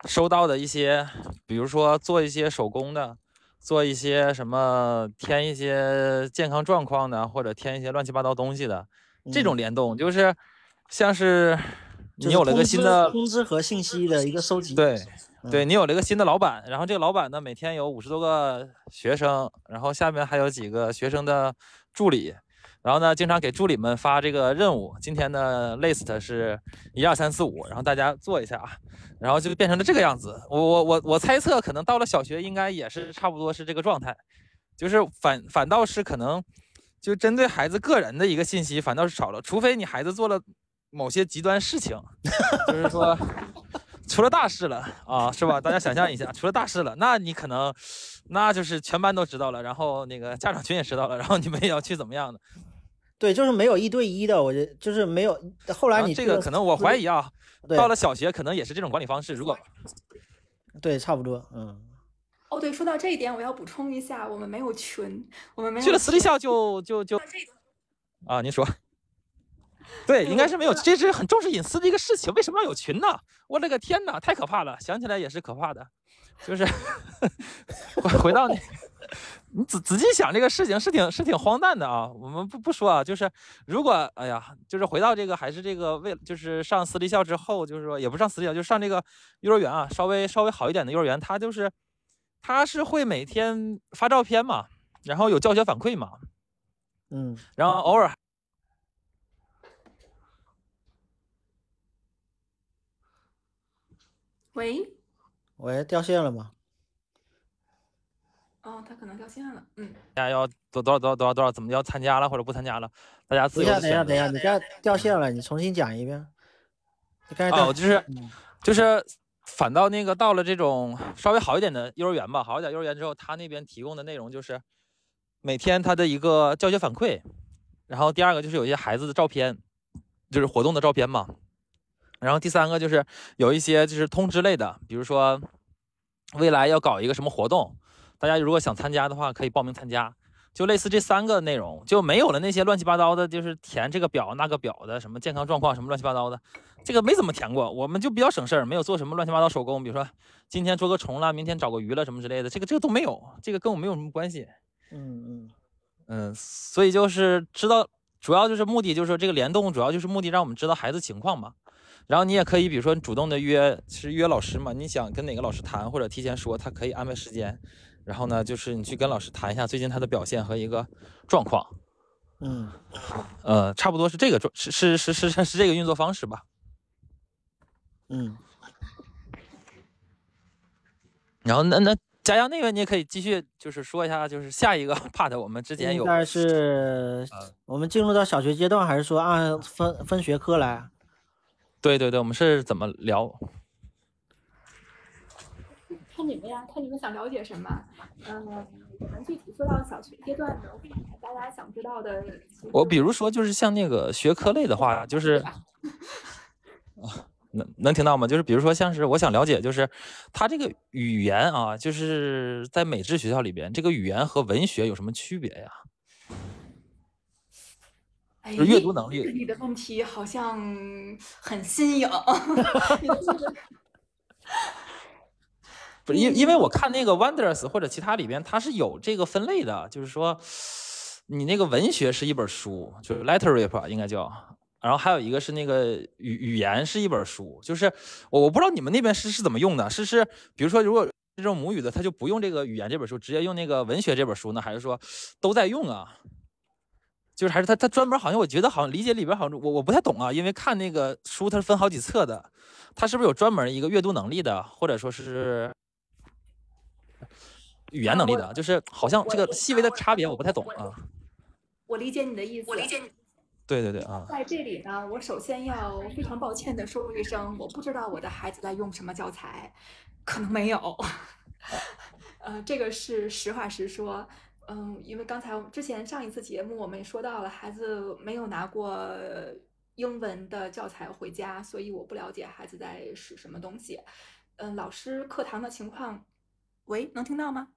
收到的一些，比如说做一些手工的，做一些什么填一些健康状况的，或者填一些乱七八糟东西的，这种联动就是像是你有了个新的通知和信息的一个收集。对，对你有了一个新的老板，然后这个老板呢每天有五十多个学生，然后下面还有几个学生的助理。然后呢，经常给助理们发这个任务。今天的 list 是一二三四五，然后大家做一下啊，然后就变成了这个样子。我我我我猜测，可能到了小学应该也是差不多是这个状态，就是反反倒是可能就针对孩子个人的一个信息反倒是少了，除非你孩子做了某些极端事情，就是说出了大事了啊，是吧？大家想象一下，出了大事了，那你可能那就是全班都知道了，然后那个家长群也知道了，然后你们也要去怎么样的？对，就是没有一对一的，我觉得就是没有。后来你这个可能我怀疑啊，到了小学可能也是这种管理方式。如果对，差不多，嗯。哦，对，说到这一点，我要补充一下，我们没有群，我们没有。去了私立校就就就啊，您说。对，应该是没有，这是很重视隐私的一个事情。为什么要有群呢？我勒个天哪，太可怕了！想起来也是可怕的，就是 回到你。你仔仔细想这个事情是挺是挺荒诞的啊！我们不不说啊，就是如果哎呀，就是回到这个还是这个为就是上私立校之后，就是说也不上私立校，就上这个幼儿园啊，稍微稍微好一点的幼儿园，他就是他是会每天发照片嘛，然后有教学反馈嘛，嗯，然后偶尔，喂，喂，掉线了吗？哦，他可能掉线了。嗯，大家要多多少多少多少多少，怎么要参加了或者不参加了？大家自由。等一下，等一下，等一下，你刚掉线了，你重新讲一遍。哦，就是就是反倒那个到了这种稍微好一点的幼儿园吧，好一点幼儿园之后，他那边提供的内容就是每天他的一个教学反馈，然后第二个就是有一些孩子的照片，就是活动的照片嘛，然后第三个就是有一些就是通知类的，比如说未来要搞一个什么活动。大家如果想参加的话，可以报名参加，就类似这三个内容，就没有了那些乱七八糟的，就是填这个表那个表的，什么健康状况什么乱七八糟的，这个没怎么填过，我们就比较省事儿，没有做什么乱七八糟手工，比如说今天捉个虫了，明天找个鱼了什么之类的，这个这个都没有，这个跟我没有什么关系。嗯嗯嗯，所以就是知道，主要就是目的就是说这个联动，主要就是目的让我们知道孩子情况嘛。然后你也可以，比如说主动的约，是约老师嘛，你想跟哪个老师谈，或者提前说，他可以安排时间。然后呢，就是你去跟老师谈一下最近他的表现和一个状况，嗯，呃，差不多是这个状，是是是是是这个运作方式吧，嗯。然后那那佳阳那边你也可以继续，就是说一下，就是下一个 part 我们之前有，应该是我们进入到小学阶段，还是说按分分学科来？对对对，我们是怎么聊？看你们呀，看你们想了解什么。嗯，我们具体说到小学阶段的，大家想知道的。我比如说，就是像那个学科类的话，就是 啊，能能听到吗？就是比如说，像是我想了解，就是他这个语言啊，就是在美制学校里边，这个语言和文学有什么区别呀？就是阅读能力。你的问题好像很新颖。因因为我看那个 Wonders 或者其他里边，它是有这个分类的，就是说，你那个文学是一本书，就是 Literature 应该叫，然后还有一个是那个语语言是一本书，就是我我不知道你们那边是是怎么用的，是是比如说如果这种母语的，他就不用这个语言这本书，直接用那个文学这本书呢，还是说都在用啊？就是还是他他专门好像我觉得好像理解里边好像我我不太懂啊，因为看那个书它是分好几册的，它是不是有专门一个阅读能力的，或者说是语言能力的？就是好像这个细微的差别我不太懂啊。我理解你的意思。我理解你。对对对啊。在这里呢，我首先要非常抱歉的说一声，我不知道我的孩子在用什么教材，可能没有。呃，这个是实话实说。嗯，因为刚才之前上一次节目我们也说到了，孩子没有拿过英文的教材回家，所以我不了解孩子在使什么东西。嗯，老师课堂的情况，喂，能听到吗？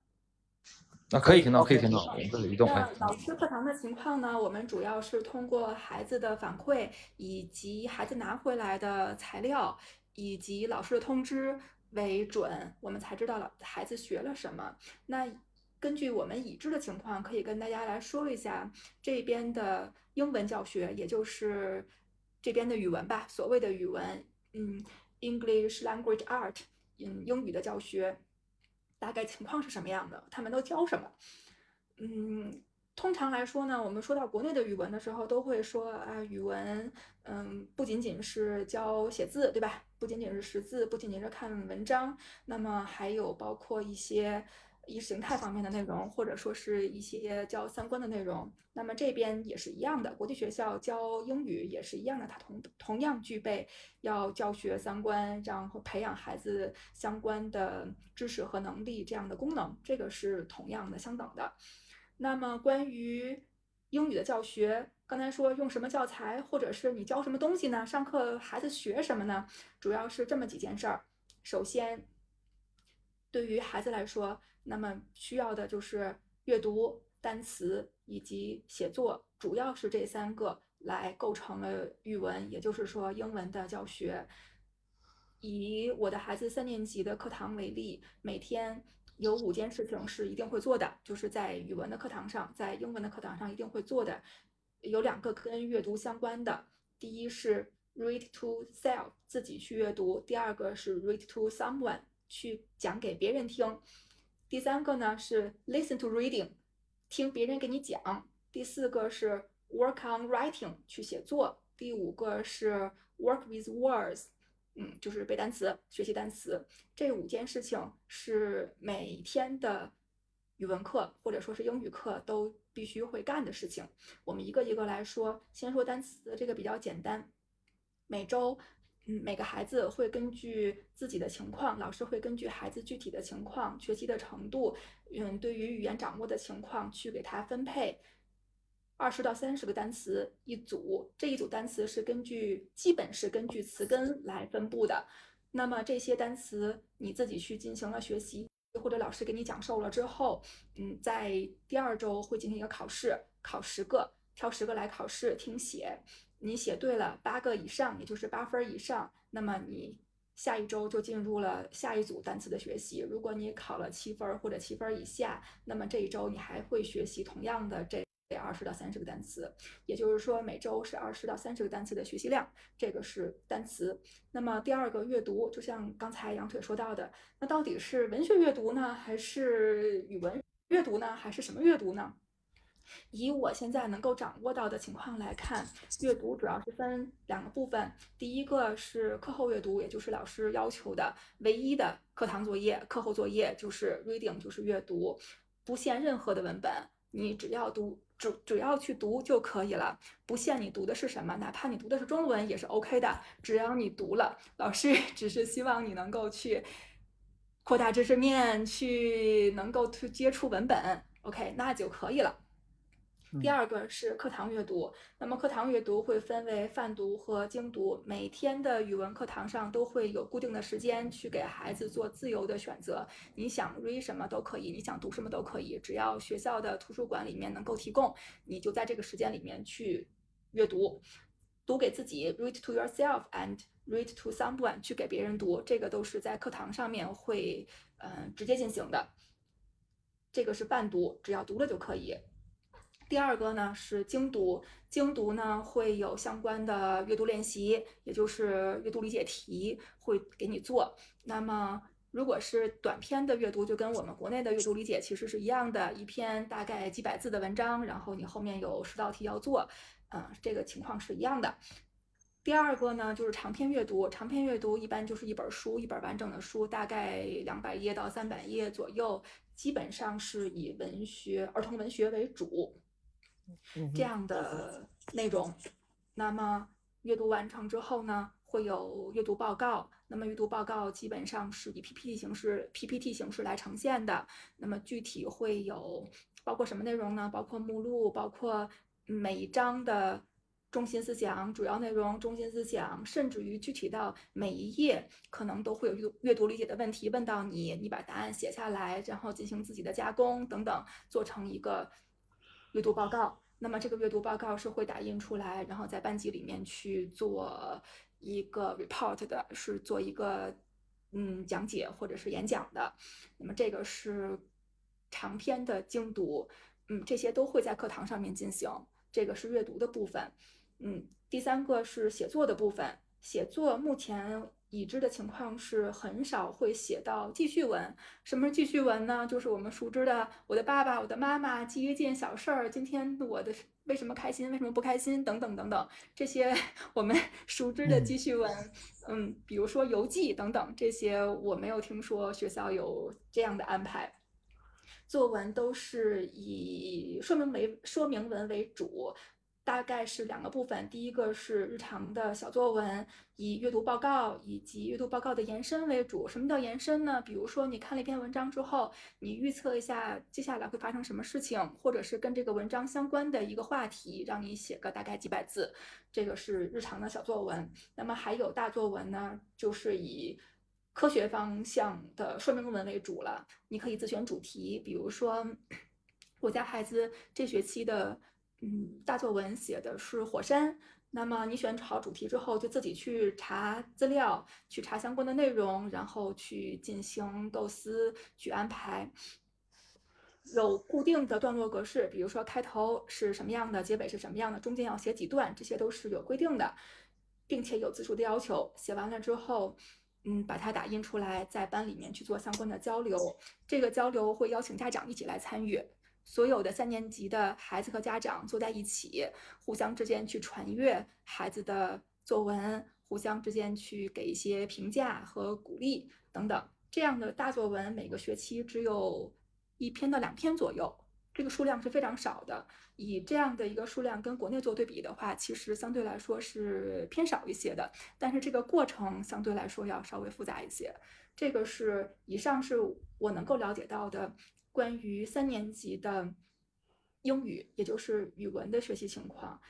那可以听到，可以听到。那老师课堂的情况呢？我们主要是通过孩子的反馈，以及孩子拿回来的材料，以及老师的通知为准，我们才知道了孩子学了什么。那根据我们已知的情况，可以跟大家来说一下这边的英文教学，也就是这边的语文吧。所谓的语文，嗯，English Language Art，嗯，英语的教学大概情况是什么样的？他们都教什么？嗯，通常来说呢，我们说到国内的语文的时候，都会说啊，语文，嗯，不仅仅是教写字，对吧？不仅仅是识字，不仅仅是看文章，那么还有包括一些。意识形态方面的内容，或者说是一些教三观的内容，那么这边也是一样的。国际学校教英语也是一样的，它同同样具备要教学三观，然后培养孩子相关的知识和能力这样的功能，这个是同样的相等的。那么关于英语的教学，刚才说用什么教材，或者是你教什么东西呢？上课孩子学什么呢？主要是这么几件事儿。首先，对于孩子来说，那么需要的就是阅读、单词以及写作，主要是这三个来构成了语文，也就是说英文的教学。以我的孩子三年级的课堂为例，每天有五件事情是一定会做的，就是在语文的课堂上，在英文的课堂上一定会做的。有两个跟阅读相关的，第一是 read to self，自己去阅读；第二个是 read to someone，去讲给别人听。第三个呢是 listen to reading，听别人给你讲。第四个是 work on writing，去写作。第五个是 work with words，嗯，就是背单词、学习单词。这五件事情是每天的语文课或者说是英语课都必须会干的事情。我们一个一个来说，先说单词，这个比较简单。每周。嗯，每个孩子会根据自己的情况，老师会根据孩子具体的情况、学习的程度，嗯，对于语言掌握的情况去给他分配二十到三十个单词一组。这一组单词是根据基本是根据词根来分布的。那么这些单词你自己去进行了学习，或者老师给你讲授了之后，嗯，在第二周会进行一个考试，考十个，挑十个来考试听写。你写对了八个以上，也就是八分以上，那么你下一周就进入了下一组单词的学习。如果你考了七分或者七分以下，那么这一周你还会学习同样的这二十到三十个单词。也就是说，每周是二十到三十个单词的学习量，这个是单词。那么第二个阅读，就像刚才杨腿说到的，那到底是文学阅读呢，还是语文阅读呢，还是什么阅读呢？以我现在能够掌握到的情况来看，阅读主要是分两个部分。第一个是课后阅读，也就是老师要求的唯一的课堂作业、课后作业，就是 reading，就是阅读，不限任何的文本，你只要读，只只要去读就可以了，不限你读的是什么，哪怕你读的是中文也是 OK 的，只要你读了，老师 只是希望你能够去扩大知识面，去能够去接触文本，OK，那就可以了。第二个是课堂阅读，那么课堂阅读会分为泛读和精读。每天的语文课堂上都会有固定的时间去给孩子做自由的选择，你想 read 什么都可以，你想读什么都可以，只要学校的图书馆里面能够提供，你就在这个时间里面去阅读，读给自己 read to yourself and read to someone 去给别人读，这个都是在课堂上面会嗯直接进行的。这个是泛读，只要读了就可以。第二个呢是精读，精读呢会有相关的阅读练习，也就是阅读理解题会给你做。那么如果是短篇的阅读，就跟我们国内的阅读理解其实是一样的，一篇大概几百字的文章，然后你后面有十道题要做，嗯，这个情况是一样的。第二个呢，就是长篇阅读，长篇阅读一般就是一本书，一本完整的书，大概两百页到三百页左右，基本上是以文学、儿童文学为主，这样的内容。那么阅读完成之后呢？会有阅读报告，那么阅读报告基本上是以 PPT 形式、PPT 形式来呈现的。那么具体会有包括什么内容呢？包括目录，包括每一章的中心思想、主要内容、中心思想，甚至于具体到每一页，可能都会有阅读阅读理解的问题问到你，你把答案写下来，然后进行自己的加工等等，做成一个阅读报告。那么这个阅读报告是会打印出来，然后在班级里面去做。一个 report 的是做一个嗯讲解或者是演讲的，那么这个是长篇的精读，嗯，这些都会在课堂上面进行。这个是阅读的部分，嗯，第三个是写作的部分。写作目前已知的情况是很少会写到记叙文。什么是记叙文呢？就是我们熟知的我的爸爸、我的妈妈记一件小事儿，今天我的。为什么开心？为什么不开心？等等等等，这些 我们熟知的记叙文，嗯，比如说游记等等，这些我没有听说学校有这样的安排。作文都是以说明为说明文为主。大概是两个部分，第一个是日常的小作文，以阅读报告以及阅读报告的延伸为主。什么叫延伸呢？比如说你看了一篇文章之后，你预测一下接下来会发生什么事情，或者是跟这个文章相关的一个话题，让你写个大概几百字，这个是日常的小作文。那么还有大作文呢，就是以科学方向的说明文为主了。你可以自选主题，比如说 我家孩子这学期的。嗯，大作文写的是火山，那么你选好主题之后，就自己去查资料，去查相关的内容，然后去进行构思，去安排。有固定的段落格式，比如说开头是什么样的，结尾是什么样的，中间要写几段，这些都是有规定的，并且有字数的要求。写完了之后，嗯，把它打印出来，在班里面去做相关的交流。这个交流会邀请家长一起来参与。所有的三年级的孩子和家长坐在一起，互相之间去传阅孩子的作文，互相之间去给一些评价和鼓励等等。这样的大作文每个学期只有一篇到两篇左右，这个数量是非常少的。以这样的一个数量跟国内做对比的话，其实相对来说是偏少一些的。但是这个过程相对来说要稍微复杂一些。这个是以上是我能够了解到的。关于三年级的英语，也就是语文的学习情况，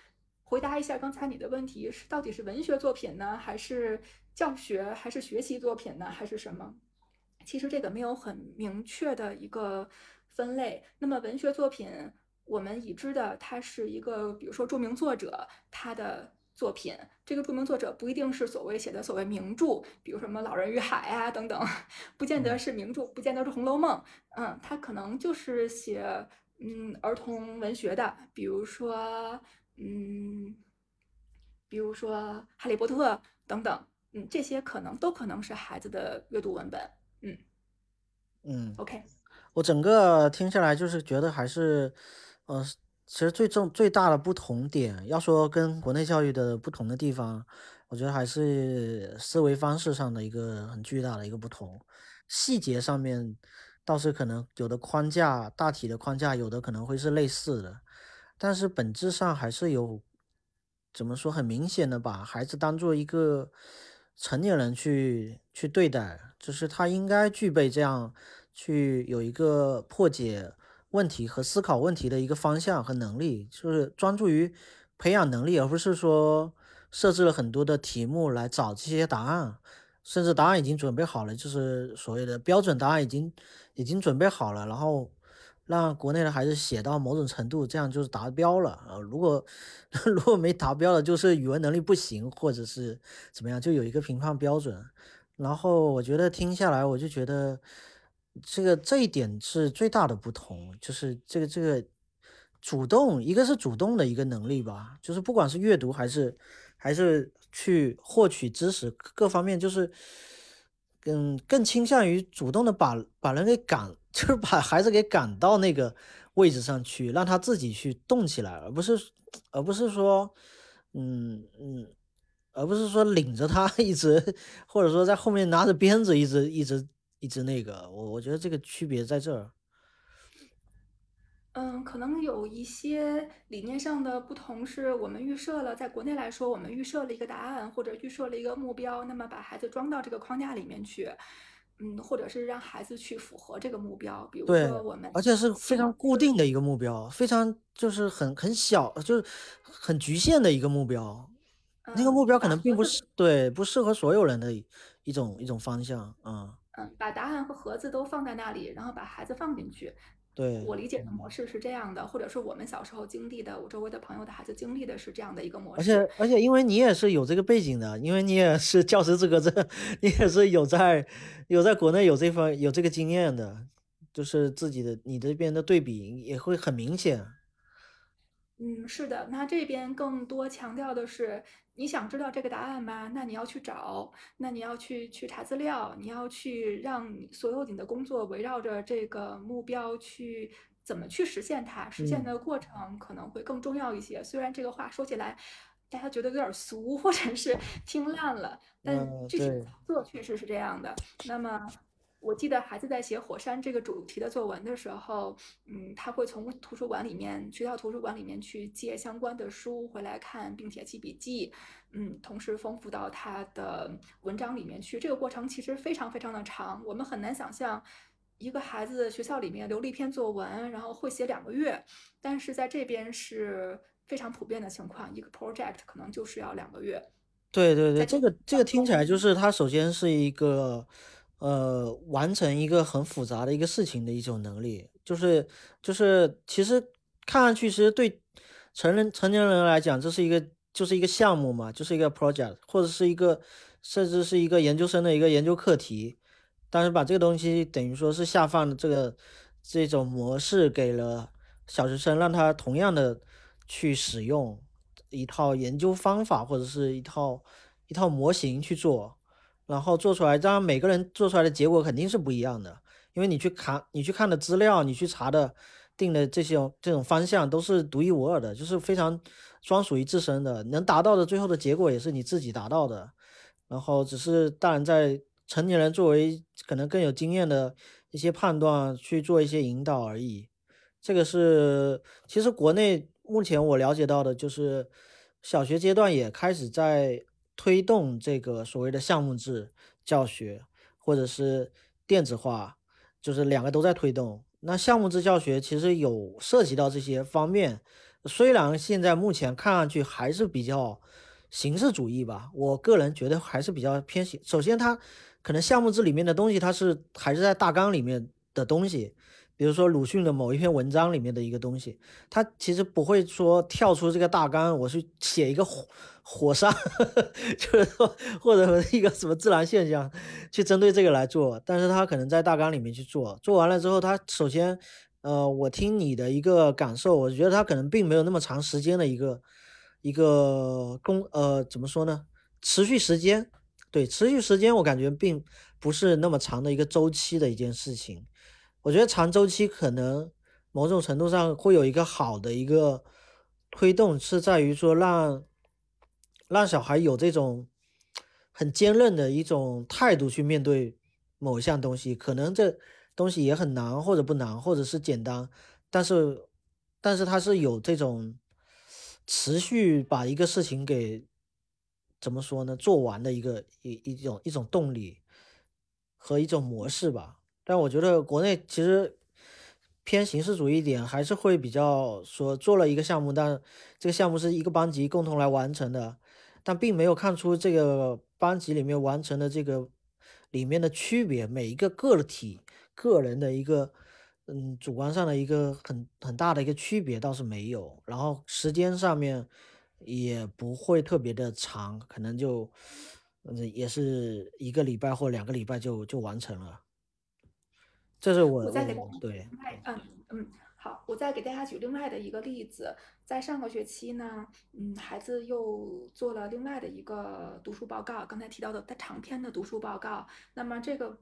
回答一下刚才你的问题是到底是文学作品呢，还是教学，还是学习作品呢，还是什么？其实这个没有很明确的一个分类。那么文学作品，我们已知的，它是一个，比如说著名作者他的。作品，这个著名作者不一定是所谓写的所谓名著，比如什么《老人与海》啊等等，不见得是名著，不见得是《红楼梦》。嗯，他可能就是写嗯儿童文学的，比如说嗯，比如说《哈利波特》等等。嗯，这些可能都可能是孩子的阅读文本。嗯嗯，OK，我整个听下来就是觉得还是，呃。其实最重最大的不同点，要说跟国内教育的不同的地方，我觉得还是思维方式上的一个很巨大的一个不同。细节上面倒是可能有的框架，大体的框架有的可能会是类似的，但是本质上还是有怎么说很明显的把孩子当做一个成年人去去对待，就是他应该具备这样去有一个破解。问题和思考问题的一个方向和能力，就是专注于培养能力，而不是说设置了很多的题目来找这些答案，甚至答案已经准备好了，就是所谓的标准答案已经已经准备好了，然后让国内的孩子写到某种程度，这样就是达标了啊。如果 如果没达标的，就是语文能力不行，或者是怎么样，就有一个评判标准。然后我觉得听下来，我就觉得。这个这一点是最大的不同，就是这个这个主动，一个是主动的一个能力吧，就是不管是阅读还是还是去获取知识各方面，就是更更倾向于主动的把把人给赶，就是把孩子给赶到那个位置上去，让他自己去动起来，而不是而不是说，嗯嗯，而不是说领着他 一直，或者说在后面拿着鞭子一直一直一直那个，我我觉得这个区别在这儿。嗯，可能有一些理念上的不同，是我们预设了，在国内来说，我们预设了一个答案或者预设了一个目标，那么把孩子装到这个框架里面去，嗯，或者是让孩子去符合这个目标，比如对，说我们而且是非常固定的一个目标，非常就是很很小，就是很局限的一个目标。那个嗯，目标可能并不是对，不适合所有人的一一种一种方向。嗯，嗯，把答案和盒子都放在那里，然后把孩子放进去。对。我理解的模式是这样的，或者是我们小时候经历的，我周围的朋友的孩子经历的是这样的一个模式而且。而且，因为你也是有这个背景的，因为你也是教师资格证，你也是有在有在国内有这方有这个经验的，就是自己的你这边的对比也会很明显。嗯，是的，那这边更多强调的是，你想知道这个答案吗？那你要去找，那你要去去查资料，你要去让所有你的工作围绕着这个目标去怎么去实现它，实现嗯，的过程可能会更重要一些。虽然这个话说起来，大家觉得有点儿俗，或者是 听烂了，但嗯，具体的，操作确实是这样的。那么。我记得孩子在写火山这个主题的作文的时候，嗯，他会从图书馆里面、学校图书馆里面去借相关的书回来看，并且记笔记，嗯，同时丰富到他的文章里面去。这个过程其实非常非常的长，我们很难想象一个孩子学校里面留了一篇作文，然后会写两个月，但是在这边是非常普遍的情况，一个 project 可能就是要两个月，对对对，这这个这个。听起来就是它首先是一个，呃，完成一个很复杂的一个事情的一种能力，就是就是其实看上去其实对成人成年人来讲，这是一个就是一个项目嘛，就是一个 project，或者是一个甚至是一个研究生的一个研究课题，但是把这个东西等于说是下放的这个这种模式给了小学生，让他同样的去使用一套研究方法或者是一套一套模型去做，然后做出来，当然每个人做出来的结果肯定是不一样的，因为你去看你去看的资料，你去查的定的这些这种方向都是独一无二的，就是非常专属于自身的，能达到的最后的结果也是你自己达到的。然后只是当然在成年人作为可能更有经验的一些判断去做一些引导而已。这个是其实国内目前我了解到的就是小学阶段也开始在推动这个所谓的项目制教学，或者是电子化，就是两个都在推动。那项目制教学其实有涉及到这些方面，虽然现在目前看上去还是比较形式主义吧，我个人觉得还是比较偏形。首先，它可能项目制里面的东西，它是还是在大纲里面的东西，比如说鲁迅的某一篇文章里面的一个东西，他其实不会说跳出这个大纲，我去写一个火火山，就是说或者一个什么自然现象，去针对这个来做，但是他可能在大纲里面去做，做完了之后，他首先。呃，我听你的一个感受，我觉得他可能并没有那么长时间的一个一个工，呃，怎么说呢？持续时间，对，持续时间，我感觉并不是那么长的一个周期的一件事情。我觉得长周期可能某种程度上会有一个好的一个推动，是在于说让让小孩有这种很坚韧的一种态度去面对某一项东西，可能这东西也很难，或者不难，或者是简单，但是但是他是有这种持续把一个事情给怎么说呢，做完的一个一一种一种动力和一种模式吧。但我觉得国内其实偏形式主义一点，还是会比较说做了一个项目，但这个项目是一个班级共同来完成的，但并没有看出这个班级里面完成的这个里面的区别，每一个个体个人的一个嗯主观上的一个很很大的一个区别倒是没有，然后时间上面也不会特别的长，可能就嗯也是一个礼拜或两个礼拜就就完成了。这是我我再给大我对家嗯嗯，好，我再给大家举另外的一个例子，在上个学期呢，嗯，孩子又做了另外的一个读书报告，刚才提到的他长篇的读书报告。那么这个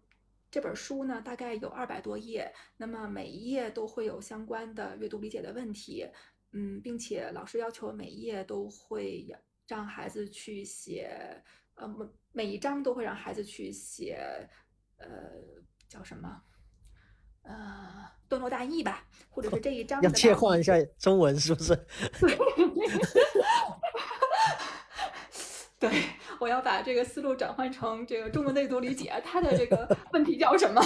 这本书呢，大概有二百多页，那么每一页都会有相关的阅读理解的问题，嗯，并且老师要求每一页都会让孩子去写，呃，每每一章都会让孩子去写，呃，叫什么？呃，段落大意吧，或者是这一章要切换一下中文，是不是？对，我要把这个思路转换成这个中文内读理解，它的这个问题叫什么？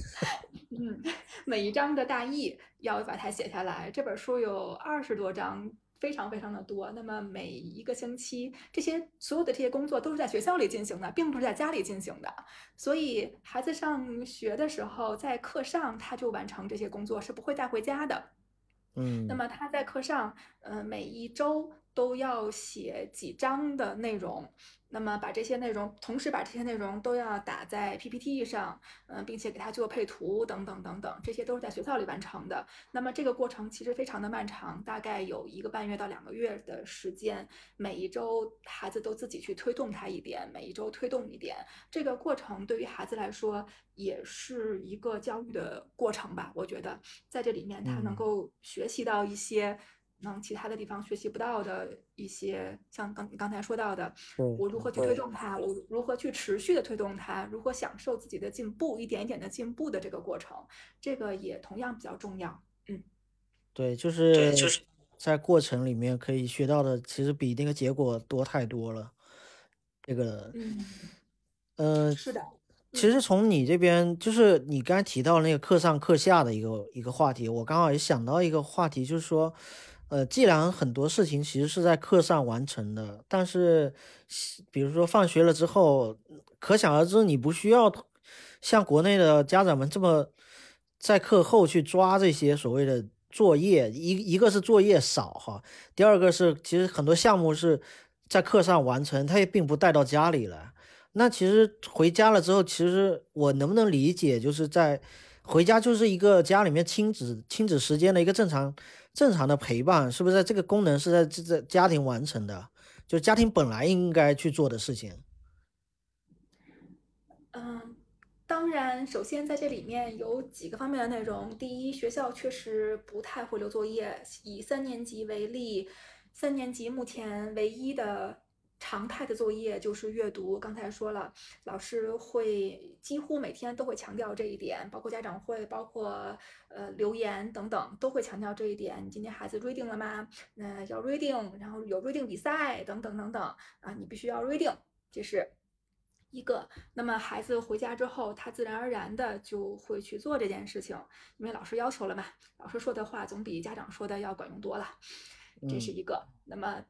嗯，每一章的大意要把它写下来。这本书有二十多章。非常非常的多，那么每一个星期，这些所有的这些工作都是在学校里进行的，并不是在家里进行的。所以孩子上学的时候，在课上他就完成这些工作，是不会带回家的。嗯，那么他在课上，呃，每一周都要写几章的内容。那么把这些内容，同时把这些内容都要打在 PPT 上，嗯，并且给他做配图等等等等，这些都是在学校里完成的。那么这个过程其实非常的漫长，大概有一个半月到两个月的时间，每一周孩子都自己去推动他一点，每一周推动一点。这个过程对于孩子来说也是一个教育的过程吧？我觉得在这里面他能够学习到一些。能其他的地方学习不到的一些，像刚刚才说到的，我如何去推动它，我如何去持续的推动它，如何享受自己的进步，一点一点的进步的这个过程，这个也同样比较重要。嗯，对，就是在过程里面可以学到的，其实比那个结果多太多了。这个，嗯，呃，是的。其实从你这边，就是你刚才提到那个课上课下的一个一个话题，我刚好也想到一个话题，就是说。呃，既然很多事情其实是在课上完成的，但是，比如说放学了之后，可想而知，你不需要像国内的家长们这么在课后去抓这些所谓的作业。一一个是作业少哈，第二个是其实很多项目是在课上完成，他也并不带到家里来。那其实回家了之后，其实我能不能理解，就是在回家就是一个家里面亲子亲子时间的一个正常。正常的陪伴是不是这个功能是在这在家庭完成的？就家庭本来应该去做的事情。嗯，当然，首先在这里面有几个方面的内容。第一，学校确实不太会留作业。以三年级为例，三年级目前唯一的。常态的作业就是阅读。刚才说了，老师会几乎每天都会强调这一点，包括家长会，包括呃留言等等，都会强调这一点。你今天孩子 reading 了吗？那要 reading，然后有 reading 比赛等等等等啊，你必须要 reading，这是一个。那么孩子回家之后，他自然而然的就会去做这件事情，因为老师要求了嘛。老师说的话总比家长说的要管用多了，这是一个。那么。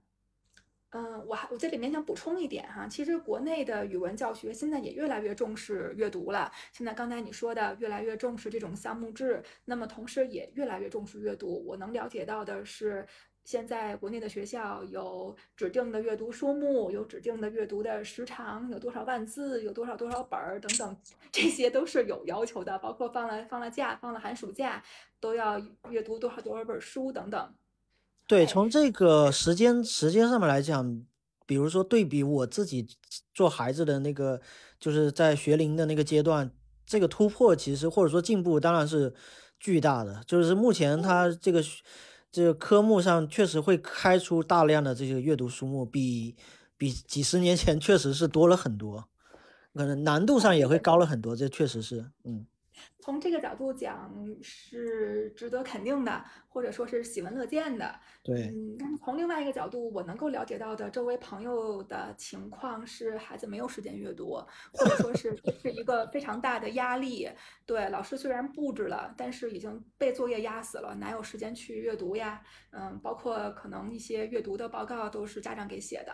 嗯，我还我这里面想补充一点哈，其实国内的语文教学现在也越来越重视阅读了。现在刚才你说的越来越重视这种项目制，那么同时也越来越重视阅读。我能了解到的是，现在国内的学校有指定的阅读书目，有指定的阅读的时长，有多少万字，有多少多少本儿等等，这些都是有要求的。包括放了放了假，放了寒暑假，都要阅读多少多少本书等等。对，从这个时间时间上面来讲，比如说对比我自己做孩子的那个，就是在学龄的那个阶段，这个突破其实或者说进步当然是巨大的。就是目前他这个这个科目上确实会开出大量的这些阅读书目，比比几十年前确实是多了很多，可能难度上也会高了很多。这确实是，嗯。从这个角度讲是值得肯定的，或者说是喜闻乐见的。对，嗯，但是从另外一个角度，我能够了解到的周围朋友的情况是，孩子没有时间阅读，或者说是 是一个非常大的压力。对，老师虽然布置了，但是已经被作业压死了，哪有时间去阅读呀？嗯，包括可能一些阅读的报告都是家长给写的，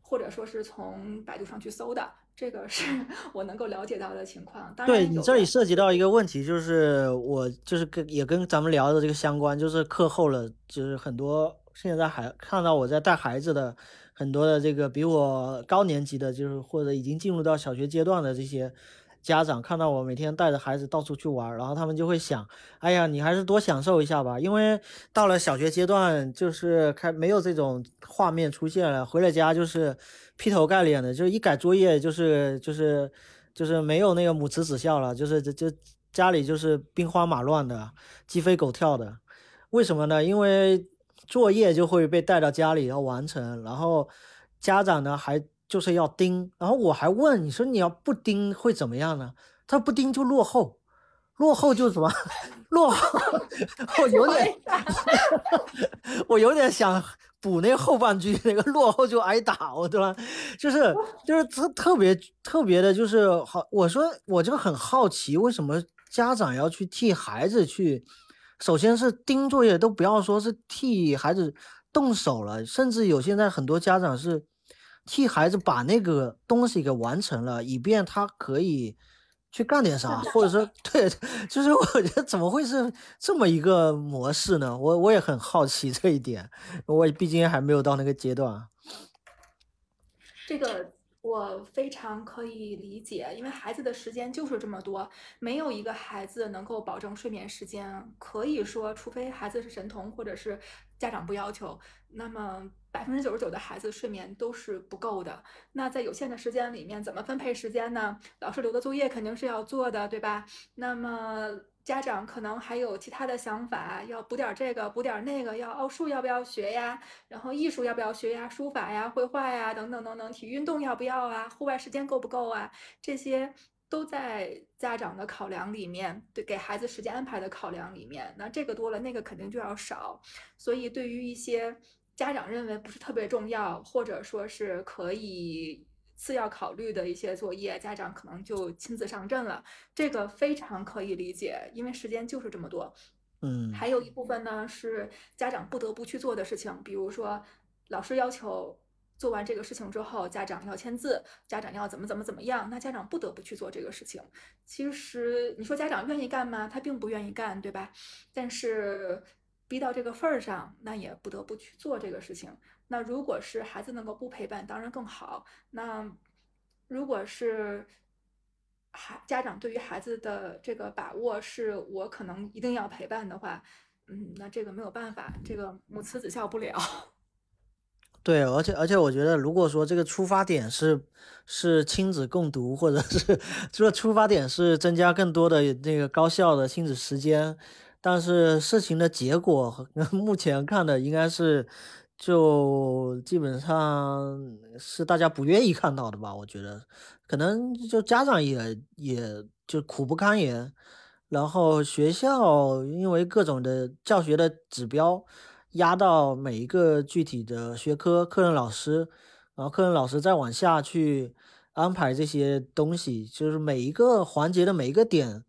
或者说是从百度上去搜的。这个是 我能够了解到的情况。对你这里涉及到一个问题，就是我就是跟也跟咱们聊的这个相关，就是课后了，就是很多现在还看到我在带孩子的很多的这个比我高年级的，就是或者已经进入到小学阶段的这些家长看到我每天带着孩子到处去玩，然后他们就会想，哎呀，你还是多享受一下吧，因为到了小学阶段，就是开没有这种画面出现了，回了家就是劈头盖脸的，就是一改作业就是就是就是没有那个母慈子孝了，就是这这家里就是兵荒马乱的，鸡飞狗跳的，为什么呢？因为作业就会被带到家里要完成，然后家长呢还。就是要盯，然后我还问你说你要不盯会怎么样呢？他不盯就落后，落后就什么？落后，我有点，我有点想补那后半句，那个落后就挨打，我对吧？就是就是特特别特别的，就是好，我说我就很好奇，为什么家长要去替孩子去？首先是盯作业，都不要说是替孩子动手了，甚至有现在很多家长是。替孩子把那个东西给完成了，以便他可以去干点啥，或者说，对，就是我觉得怎么会是这么一个模式呢？我我也很好奇这一点，我毕竟还没有到那个阶段。这个。我非常可以理解，因为孩子的时间就是这么多，没有一个孩子能够保证睡眠时间。可以说，除非孩子是神童，或者是家长不要求，那么百分之九十九的孩子睡眠都是不够的。那在有限的时间里面，怎么分配时间呢？老师留的作业肯定是要做的，对吧？那么。家长可能还有其他的想法，要补点这个，补点那个，要奥数要不要学呀？然后艺术要不要学呀？书法呀、绘画呀等等等等，体育运动要不要啊？户外时间够不够啊？这些都在家长的考量里面，对给孩子时间安排的考量里面。那这个多了，那个肯定就要少。所以对于一些家长认为不是特别重要，或者说是可以。次要考虑的一些作业，家长可能就亲自上阵了，这个非常可以理解，因为时间就是这么多。嗯，还有一部分呢是家长不得不去做的事情，比如说老师要求做完这个事情之后，家长要签字，家长要怎么怎么怎么样，那家长不得不去做这个事情。其实你说家长愿意干吗？他并不愿意干，对吧？但是逼到这个份儿上，那也不得不去做这个事情。那如果是孩子能够不陪伴，当然更好。那如果是孩家长对于孩子的这个把握是我可能一定要陪伴的话，嗯，那这个没有办法，这个母慈子孝不了。对，而且而且我觉得，如果说这个出发点是是亲子共读，或者是 这个出发点是增加更多的那个高效的亲子时间，但是事情的结果 目前看的应该是。就基本上是大家不愿意看到的吧？我觉得，可能就家长也也就苦不堪言，然后学校因为各种的教学的指标压到每一个具体的学科，课任老师，然后课任老师再往下去安排这些东西，就是每一个环节的每一个点，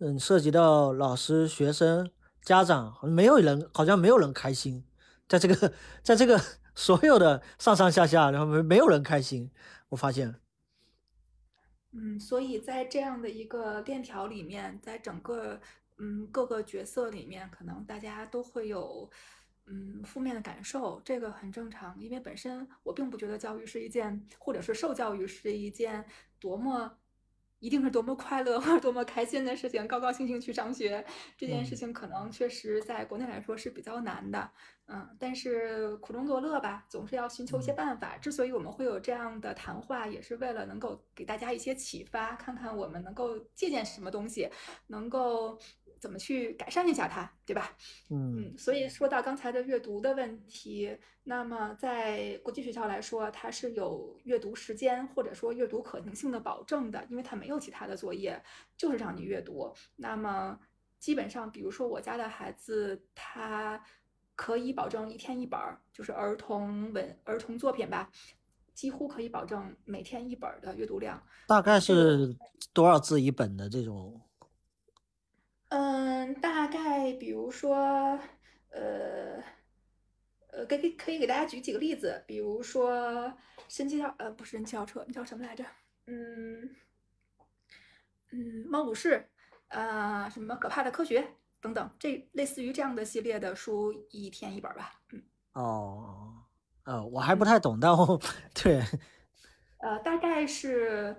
嗯，涉及到老师、学生、家长，没有人好像没有人开心。在这个，在这个 所有的上上下下，然后没没有人开心，我发现。嗯，所以在这样的一个链条里面，在整个嗯各个角色里面，可能大家都会有嗯负面的感受，这个很正常。因为本身我并不觉得教育是一件，或者是受教育是一件多么。一定是多么快乐或者多么开心的事情，高高兴兴去上学这件事情，可能确实在国内来说是比较难的，嗯，但是苦中作乐吧，总是要寻求一些办法。之所以我们会有这样的谈话，也是为了能够给大家一些启发，看看我们能够借鉴什么东西，能够。怎么去改善一下它，对吧？嗯所以说到刚才的阅读的问题，那么在国际学校来说，它是有阅读时间或者说阅读可能性的保证的，因为它没有其他的作业，就是让你阅读。那么基本上，比如说我家的孩子，他可以保证一天一本儿，就是儿童文、儿童作品吧，几乎可以保证每天一本的阅读量。大概是多少字一本的这种？嗯，大概比如说，呃，呃，给给可以给大家举几个例子，比如说神奇跳，呃，不是神奇校车，那叫什么来着？嗯嗯，猫武士，啊，什么可怕的科学等等，这类似于这样的系列的书，一天一本吧。嗯。哦，呃，我还不太懂，但我 对，呃，大概是。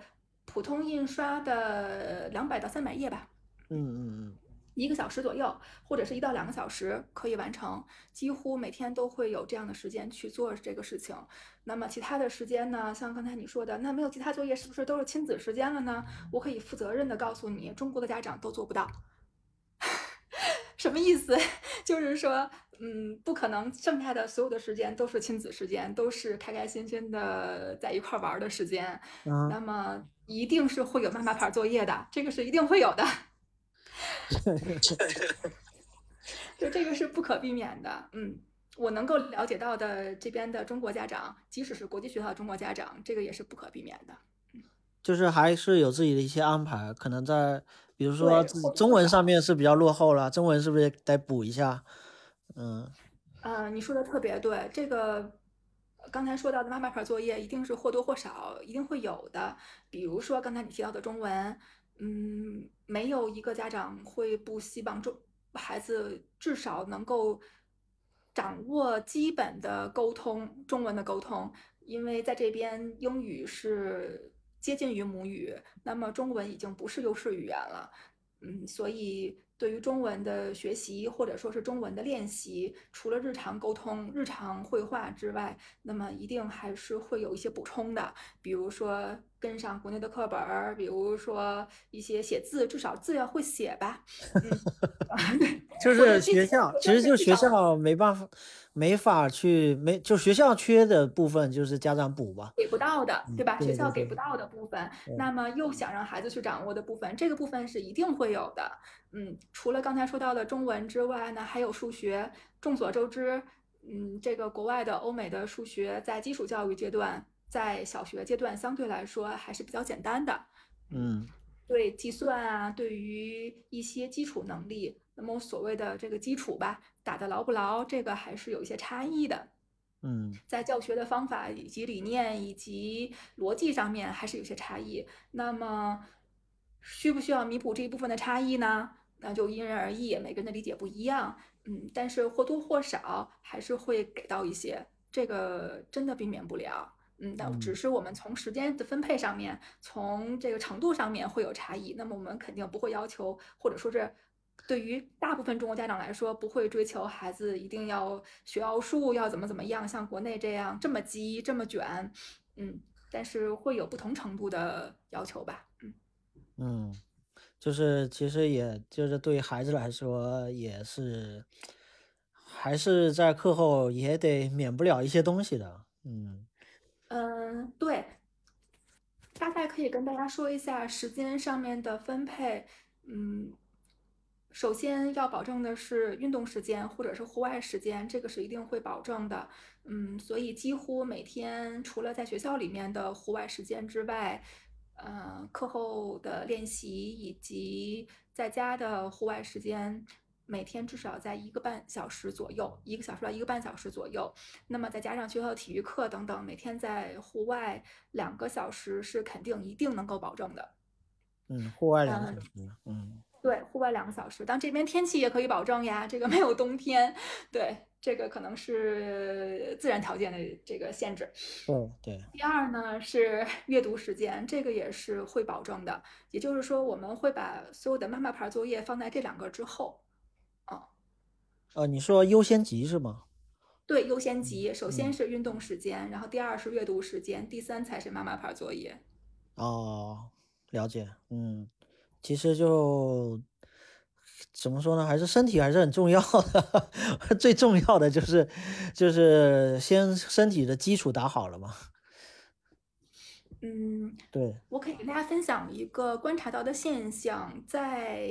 普通印刷的两百到三百页吧。嗯嗯嗯。一个小时左右，或者是一到两个小时可以完成，几乎每天都会有这样的时间去做这个事情。那么其他的时间呢？像刚才你说的，那没有其他作业，是不是都是亲子时间了呢？我可以负责任的告诉你，中国的家长都做不到。什么意思？就是说，嗯，不可能，剩下的所有的时间都是亲子时间，都是开开心心的在一块玩的时间。那么一定是会有妈妈牌作业的，这个是一定会有的。就这个是不可避免的，嗯，我能够了解到的这边的中国家长，即使是国际学校的中国家长，这个也是不可避免的，嗯，就是还是有自己的一些安排，可能在比如说中文上面是比较落后了，中文是不是得补一下？嗯，呃，你说的特别对，这个刚才说到的妈妈牌作业一定是或多或少一定会有的，比如说刚才你提到的中文。嗯，没有一个家长会不希望中孩子至少能够掌握基本的沟通，中文的沟通，因为在这边英语是接近于母语，那么中文已经不是优势语言了。嗯，所以对于中文的学习或者说是中文的练习，除了日常沟通、日常绘画之外，那么一定还是会有一些补充的，比如说。跟上国内的课本儿，比如说一些写字，至少字要会写吧。就是学校，其实就是学校没办法，没法去没，就学校缺的部分就是家长补吧，给不到的，对吧？学校给不到的部分，那么又想让孩子去掌握的部分，这个部分是一定会有的。嗯，除了刚才说到的中文之外呢，还有数学。众所周知，嗯，这个国外的欧美的数学在基础教育阶段。在小学阶段，相对来说还是比较简单的，嗯，对计算啊，对于一些基础能力，那么所谓的这个基础吧，打得牢不牢，这个还是有一些差异的，嗯，在教学的方法以及理念以及逻辑上面还是有些差异。那么需不需要弥补这一部分的差异呢？那就因人而异，每个人的理解不一样，嗯，但是或多或少还是会给到一些，这个真的避免不了。嗯，那只是我们从时间的分配上面，从这个程度上面会有差异。那么我们肯定不会要求，或者说是对于大部分中国家长来说，不会追求孩子一定要学奥数，要怎么怎么样，像国内这样这么急这么卷。嗯，但是会有不同程度的要求吧。嗯嗯，就是其实也就是对孩子来说也是，还是在课后也得免不了一些东西的。嗯。嗯，对，大概可以跟大家说一下时间上面的分配。嗯，首先要保证的是运动时间或者是户外时间，这个是一定会保证的。嗯，所以几乎每天除了在学校里面的户外时间之外，呃，课后的练习以及在家的户外时间。每天至少在一个半小时左右，一个小时到一个半小时左右。那么再加上学校体育课等等，每天在户外两个小时是肯定一定能够保证的。嗯，户外两个小时。嗯，对，户外两个小时。当这边天气也可以保证呀，这个没有冬天。对，这个可能是自然条件的这个限制。嗯对。第二呢是 阅读时间，这个也是会保证的。也就是说，我们会把所有的妈妈牌作业放在这两个之后。呃，你说优先级是吗？对，优先级，首先是运动时间，然后第二是阅读时间，第三才是妈妈牌作业。哦，了解。嗯，其实就怎么说呢，还是身体还是很重要的，最重要的就是就是先身体的基础打好了嘛。嗯，对。我可以跟大家分享一个观察到的现象，在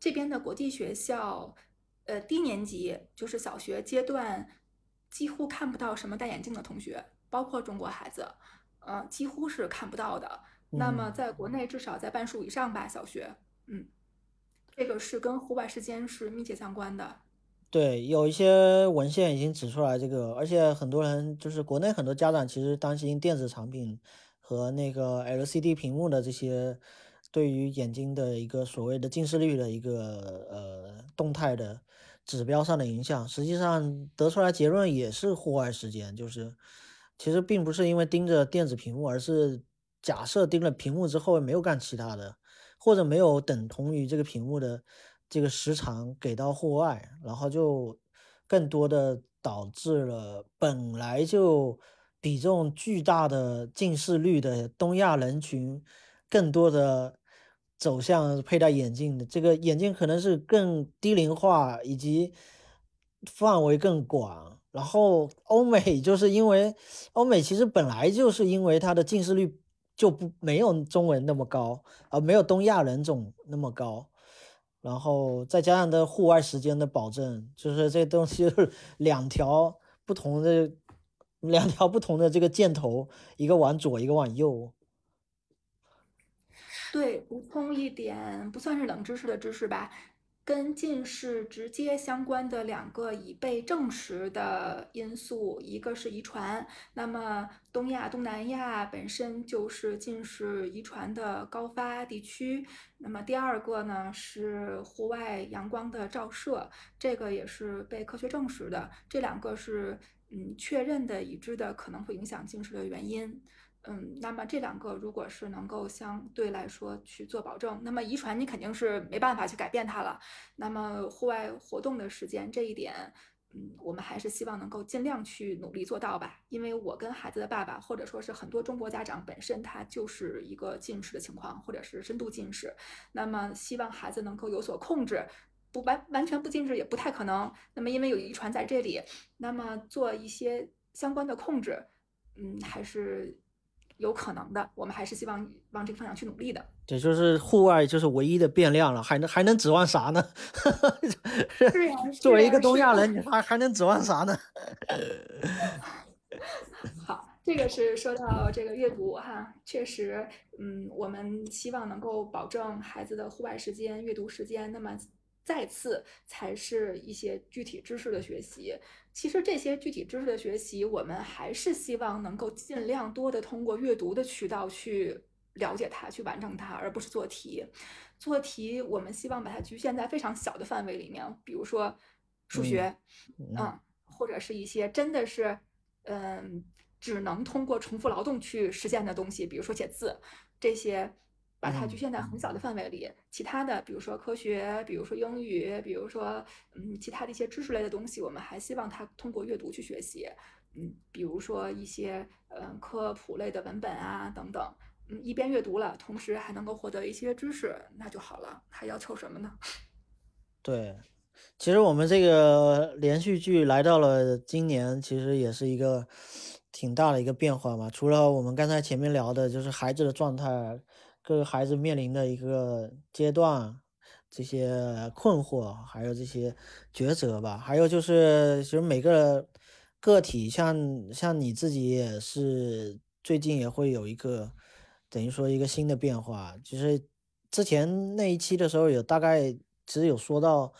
这边的国际学校。呃，低年级就是小学阶段，几乎看不到什么戴眼镜的同学，包括中国孩子，呃，几乎是看不到的。那么在国内至少在半数以上吧，小学，嗯，这个是跟户外时间是密切相关的。对，有一些文献已经指出来这个，而且很多人就是国内很多家长其实担心电子产品和那个 LCD 屏幕的这些。对于眼睛的一个所谓的近视率的一个呃动态的指标上的影响，实际上得出来结论也是户外时间，就是其实并不是因为盯着电子屏幕，而是假设盯了屏幕之后没有干其他的，或者没有等同于这个屏幕的这个时长给到户外，然后就更多的导致了本来就比重巨大的近视率的东亚人群，更多的走向佩戴眼镜的。这个眼镜可能是更低龄化以及范围更广。然后欧美就是因为欧美其实本来就是因为它的近视率就不没有中文那么高，啊，没有东亚人种那么高，然后再加上的户外时间的保证，就是这东西是 两条不同的两条不同的这个箭头，一个往左，一个往右。对，补充一点，不算是冷知识的知识吧。跟近视直接相关的两个已被证实的因素，一个是遗传。那么东亚、东南亚本身就是近视遗传的高发地区。那么第二个呢是户外阳光的照射，这个也是被科学证实的。这两个是嗯确认的、已知的可能会影响近视的原因。嗯，那么这两个如果是能够相对来说去做保证，那么遗传你肯定是没办法去改变它了。那么户外活动的时间这一点，嗯，我们还是希望能够尽量去努力做到吧。因为我跟孩子的爸爸，或者说是很多中国家长本身他就是一个近视的情况，或者是深度近视。那么希望孩子能够有所控制，不完完全不近视也不太可能。那么因为有遗传在这里，那么做一些相关的控制，嗯，还是。有可能的，我们还是希望往这个方向去努力的。对，就是户外就是唯一的变量了，还能还能指望啥呢？是呀，作为一个东亚人，你还还能指望啥呢？好，这个是说到这个阅读哈，确实，嗯，我们希望能够保证孩子的户外时间、阅读时间。那么。再次才是一些具体知识的学习。其实这些具体知识的学习，我们还是希望能够尽量多的通过阅读的渠道去了解它，去完成它，而不是做题。做题，我们希望把它局限在非常小的范围里面，比如说数学，嗯，或者是一些真的是，嗯，只能通过重复劳动去实现的东西，比如说写字这些。把它局限在很小的范围里，其他的，比如说科学，比如说英语，比如说嗯，其他的一些知识类的东西，我们还希望他通过阅读去学习，嗯，比如说一些嗯科普类的文本啊等等，嗯，一边阅读了，同时还能够获得一些知识，那就好了，还要求什么呢？对，其实我们这个连续剧来到了今年，其实也是一个挺大的一个变化嘛。除了我们刚才前面聊的，就是孩子的状态。各个孩子面临的一个阶段，这些困惑，还有这些抉择吧。还有就是，其实每个个体，像像你自己也是最近也会有一个，等于说一个新的变化。就是之前那一期的时候，有大概其实有说到，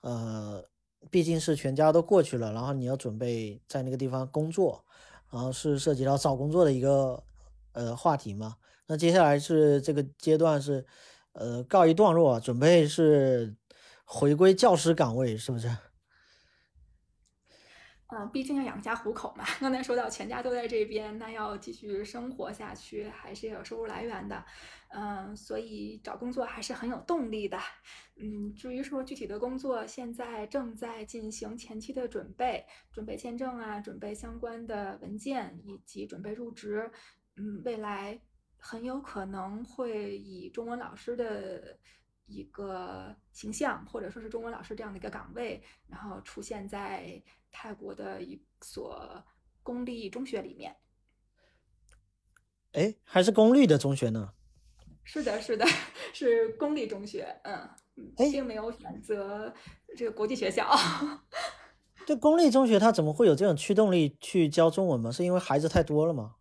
呃，毕竟是全家都过去了，然后你要准备在那个地方工作，然后是涉及到找工作的一个呃话题嘛。那接下来是这个阶段是，呃，告一段落，准备是回归教师岗位，是不是？嗯，毕竟要养家糊口嘛。刚才说到全家都在这边，那要继续生活下去，还是要有收入来源的。嗯，所以找工作还是很有动力的。嗯，至于说具体的工作，现在正在进行前期的准备，准备签证啊，准备相关的文件，以及准备入职。嗯，未来。很有可能会以中文老师的一个形象，或者说是中文老师这样的一个岗位，然后出现在泰国的一所公立中学里面。哎，还是公立的中学呢？是的，是的，是公立中学。嗯，并没有选择这个国际学校。这公立中学它怎么会有这种驱动力去教中文吗？是因为孩子太多了吗？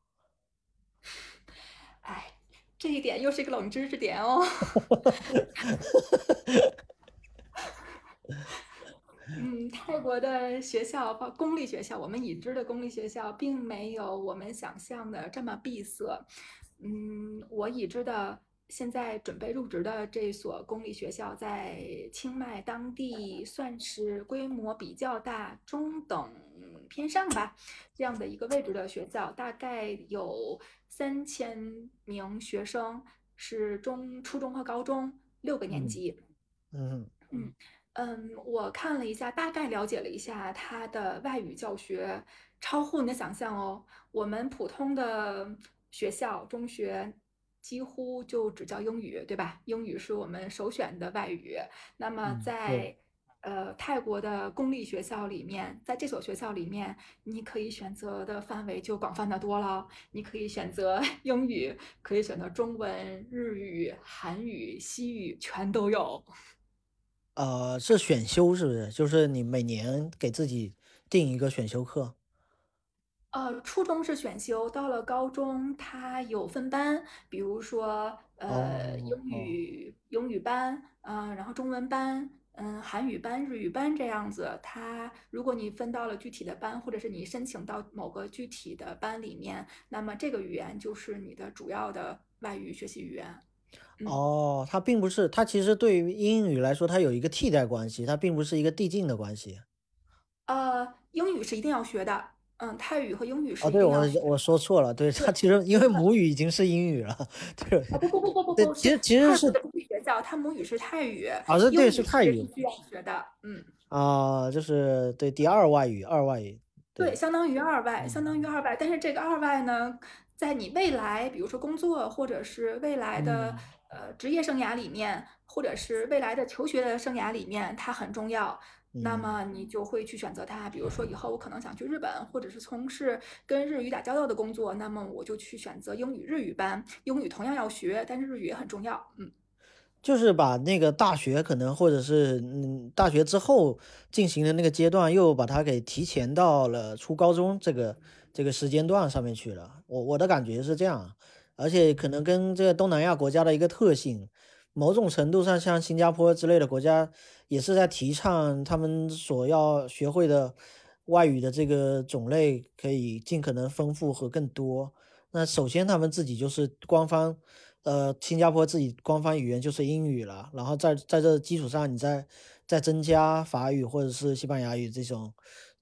这一点又是一个冷知识点哦。嗯，泰国的学校，包公立学校，我们已知的公立学校，并没有我们想象的这么闭塞。嗯，我已知的现在准备入职的这所公立学校，在清迈当地算是规模比较大、中等偏上吧，这样的一个位置的学校，大概有三千名学生，是中、初中和高中六个年级。嗯嗯嗯，我看了一下，大概了解了一下它的外语教学，超乎你的想象哦。我们普通的学校、中学。几乎就只教英语，对吧？英语是我们首选的外语。那么在呃泰国的公立学校里面，在这所学校里面，你可以选择的范围就广泛的多了。你可以选择 英语，可以选择中文、日语、韩语、西语，全都有。呃，是选修是不是？就是你每年给自己定一个选修课。呃，初中是选修，到了高中它有分班，比如说呃英语英语班，嗯，然后中文班，嗯，韩语班、日语班这样子。它如果你分到了具体的班，或者是你申请到某个具体的班里面，那么这个语言就是你的主要的外语学习语言。哦，它并不是，它其实对于英语来说，它有一个替代关系，它并不是一个递进的关系。呃，英语是一定要学的。嗯，泰语和英语是哦，对我我说错了，对他其实因为母语已经是英语了，对。不不不不不不，其实其实是公立学校，他母语是泰语，啊，是对是泰语需要学的，嗯。啊，就是对第二外语，二外语。对，相当于二外，相当于二外，但是这个二外呢，在你未来，比如说工作，或者是未来的呃职业生涯里面，或者是未来的求学的生涯里面，它很重要。那么你就会去选择它，比如说以后我可能想去日本，或者是从事跟日语打交道的工作，那么我就去选择英语日语班。英语同样要学，但是日语也很重要。嗯，就是把那个大学可能或者是嗯大学之后进行的那个阶段，又把它给提前到了初高中这个这个时间段上面去了。我我的感觉是这样，而且可能跟这个东南亚国家的一个特性。某种程度上，像新加坡之类的国家，也是在提倡他们所要学会的外语的这个种类可以尽可能丰富和更多。那首先，他们自己就是官方，呃，新加坡自己官方语言就是英语了。然后在在这基础上，你再再增加法语或者是西班牙语这种。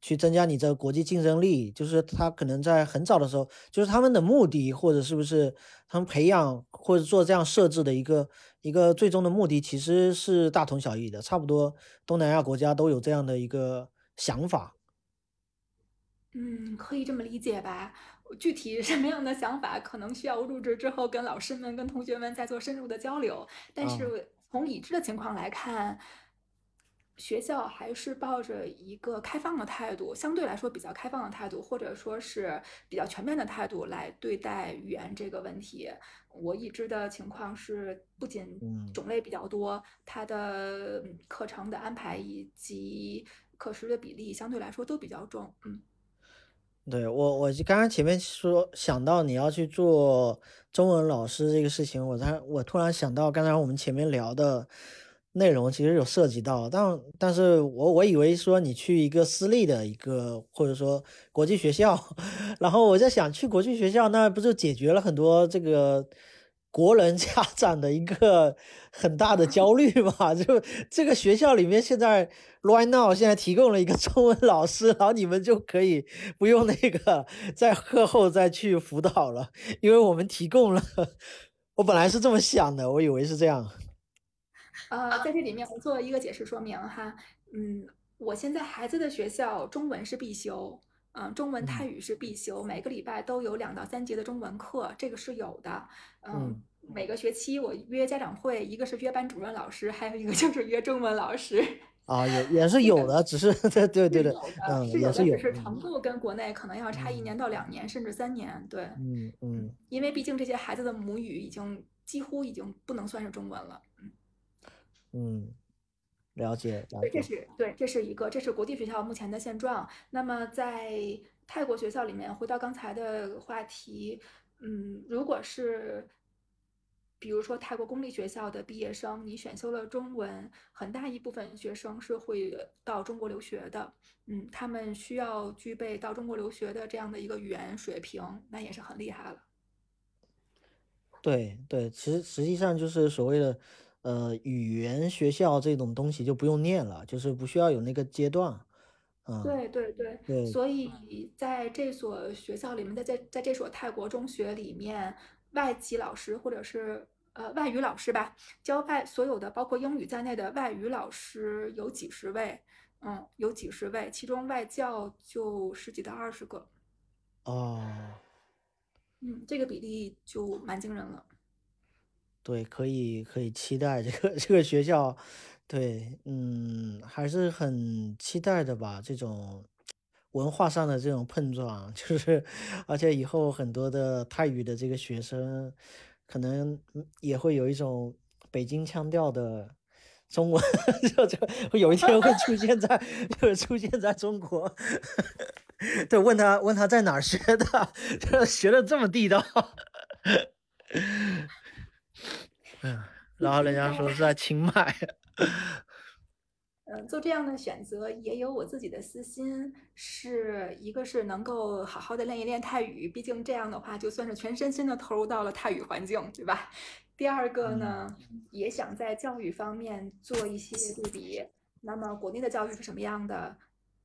去增加你这个国际竞争力，就是他可能在很早的时候，就是他们的目的或者是不是他们培养或者做这样设置的一个一个最终的目的，其实是大同小异的，差不多东南亚国家都有这样的一个想法。嗯，可以这么理解吧？具体什么样的想法，可能需要入职之后跟老师们、跟同学们再做深入的交流。但是从已知的情况来看。学校还是抱着一个开放的态度，相对来说比较开放的态度，或者说是比较全面的态度来对待语言这个问题。我已知的情况是，不仅种类比较多，它的课程的安排以及课时的比例相对来说都比较重。嗯，对我，我刚刚前面说想到你要去做中文老师这个事情，我才我突然想到刚才我们前面聊的。内容其实有涉及到，但但是我我以为说你去一个私立的一个或者说国际学校，然后我在想去国际学校，那不就解决了很多这个国人家长的一个很大的焦虑嘛？就这个学校里面现在 right now 现在提供了一个中文老师，然后你们就可以不用那个在课后再去辅导了，因为我们提供了。我本来是这么想的，我以为是这样。呃，在这里面我做一个解释说明哈，嗯，我现在孩子的学校中文是必修，嗯，中文泰语是必修，每个礼拜都有两到三节的中文课，这个是有的，嗯，每个学期我约家长会，一个是约班主任老师，还有一个就是约中文老师。啊，也也是有的，只是对对对对，嗯，也是有的，只是程度跟国内可能要差一年。到两年，甚至三年，对，嗯嗯，因为毕竟这些孩子的母语已经几乎已经不能算是中文了，嗯。了解，了解。这是对，这是一个，这是国际学校目前的现状。那么在泰国学校里面，回到刚才的话题，嗯，如果是比如说泰国公立学校的毕业生，你选修了中文，很大一部分学生是会到中国留学的。嗯，他们需要具备到中国留学的这样的一个语言水平，那也是很厉害了。对对，其实实际上就是所谓的呃语言学校这种东西就不用念了，就是不需要有那个阶段。嗯，对对对，对所以在这所学校里面，在在在这所泰国中学里面，外籍老师或者是呃外语老师吧，教外所有的包括英语在内的外语老师有几十位，嗯，有几十位，其中外教就十几到二十个，哦，嗯，这个比例就蛮惊人了。对，可以可以期待这个 这个学校，对，嗯，还是很期待的吧，这种文化上的这种碰撞，就是而且以后很多的泰语的这个学生，可能也会有一种北京腔调的中文，就就有一天会出现在，就是出现在中国。对，问他问他在哪儿学的，这学的这么地道。嗯，然后人家说是在清迈。嗯，做这样的选择也有我自己的私心，是一个是能够好好的练一练泰语，毕竟这样的话就算是全身心的投入到了泰语环境，对吧？第二个呢，也想在教育方面做一些对比。那么国内的教育是什么样的？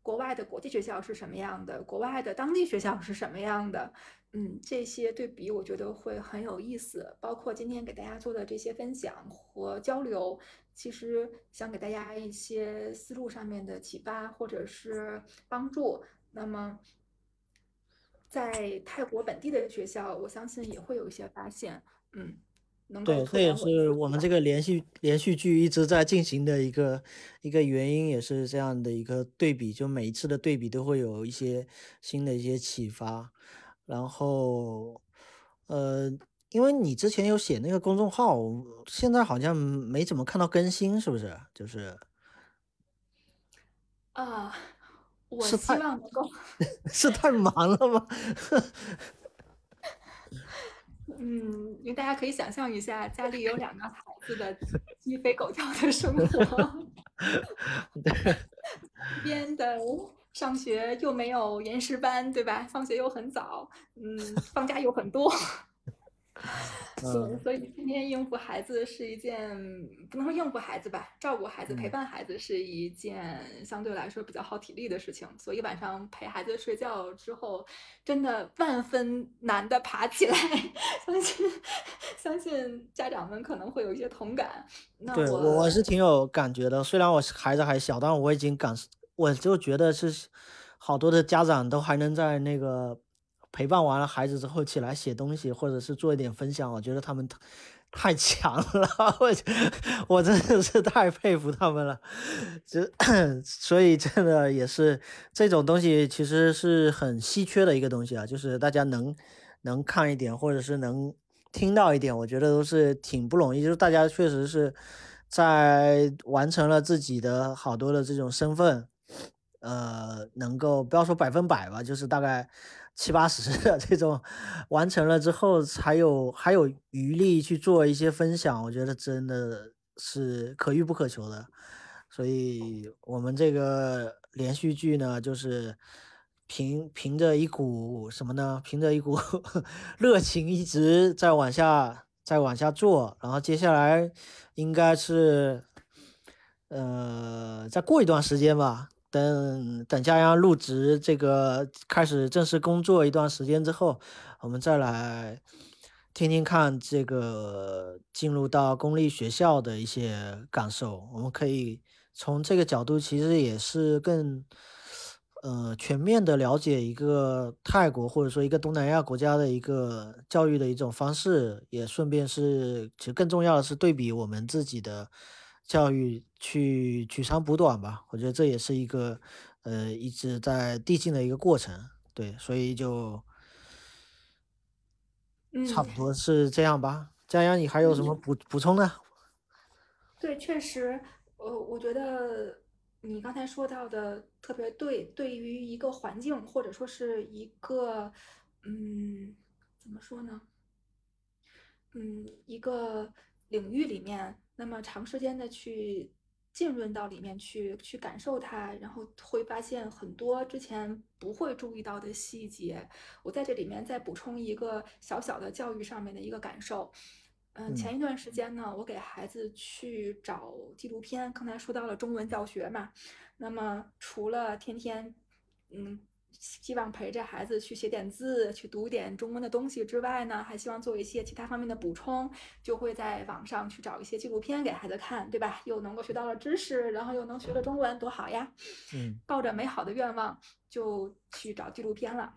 国外的国际学校是什么样的？国外的当地学校是什么样的？嗯，这些对比我觉得会很有意思。包括今天给大家做的这些分享和交流，其实想给大家一些思路上面的启发或者是帮助。那么，在泰国本地的学校，我相信也会有一些发现。嗯。能够对，拓这也是我们这。个连续连续剧一直在进行的一个一个原因，也是这样的一个对比，就每一次的对比都会有一些新的一些启发。然后，呃，因为你之前有写那个公众号，现在好像没怎么看到更新，是不是？就是啊，我希望能够，是太忙了吗？嗯，因为大家可以想象一下，家里有两个孩子的 鸡飞狗跳的生活，一边的上学又没有延时班，对吧？放学又很早，嗯，放假又很多，所以天天应付孩子是一件，不能说应付孩子吧，照顾孩子、陪嗯。伴孩子是一件相对来说比较耗体力的事情。所以晚上陪孩子睡觉之后，真的万分难的爬起来。相信相信家长们可能会有一些同感。那对，我我我是挺有感觉的，虽然我孩子还小，但我已经感，我就觉得是好多的家长都还能在那个陪伴完了孩子之后起来写东西，或者是做一点分享，我觉得他们太强了，我我真的是太佩服他们了，就 所以真的也是这种东西其实是很稀缺的一个东西啊，就是大家能能看一点，或者是能听到一点，我觉得都是挺不容易。就是大家确实是在完成了自己的好多的这种身份，呃，能够不要说百分百吧，就是大概七八十的这种完成了之后，还有还有余力去做一些分享，我觉得真的是可遇不可求的。所以我们这个连续剧呢，就是凭凭着一股什么呢？凭着一股 热情一直在往下再往下做，然后接下来应该是呃再过一段时间吧，等等佳阳入职这个开始正式工作一段时间之后，我们再来听听看这个进入到公立学校的一些感受。我们可以从这个角度，其实也是更呃全面的了解一个泰国或者说一个东南亚国家的一个教育的一种方式，也顺便是其实更重要的是对比我们自己的教育去取长补短吧。我觉得这也是一个呃一直在递进的一个过程。对，所以就差嗯不多是这样吧。佳阳，你还有什么嗯。补补充的？对，确实，呃，我觉得你刚才说到的特别对。对于一个环境，或者说是一个，嗯，怎么说呢？嗯，一个领域里面，那么长时间的去浸润到里面去，去感受它，然后会发现很多之前不会注意到的细节。我在这里面再补充一个小小的教育上面的一个感受。嗯，前一段时间呢，我给孩子去找纪录片，刚才说到了中文教学嘛，那么除了天天，嗯。希望陪着孩子去写点字，去读点中文的东西之外呢，还希望做一些其他方面的补充，就会在网上去找一些纪录片给孩子看，对吧？又能够学到了知识，然后又能学了中文，多好呀！嗯，抱着美好的愿望就去找纪录片了。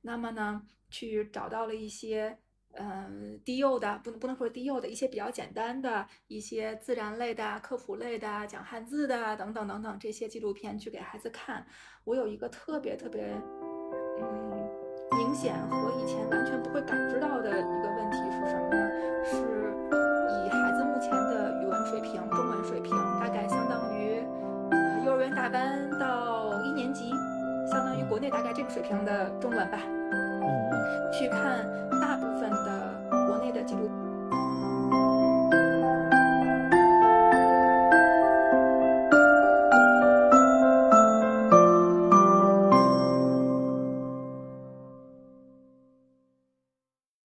那么呢，去找到了一些。嗯，低幼的不能不能说低幼的一些比较简单的一些自然类的、科普类的、讲汉字的等等等等这些纪录片去给孩子看。我有一个特别特别嗯明显和以前完全不会感知到的一个问题是什么呢？是以孩子目前的语文水平、中文水平，大概相当于呃幼儿园大班到一年级，相当于国内大概这个水平的中文吧。去看大部分 Saya.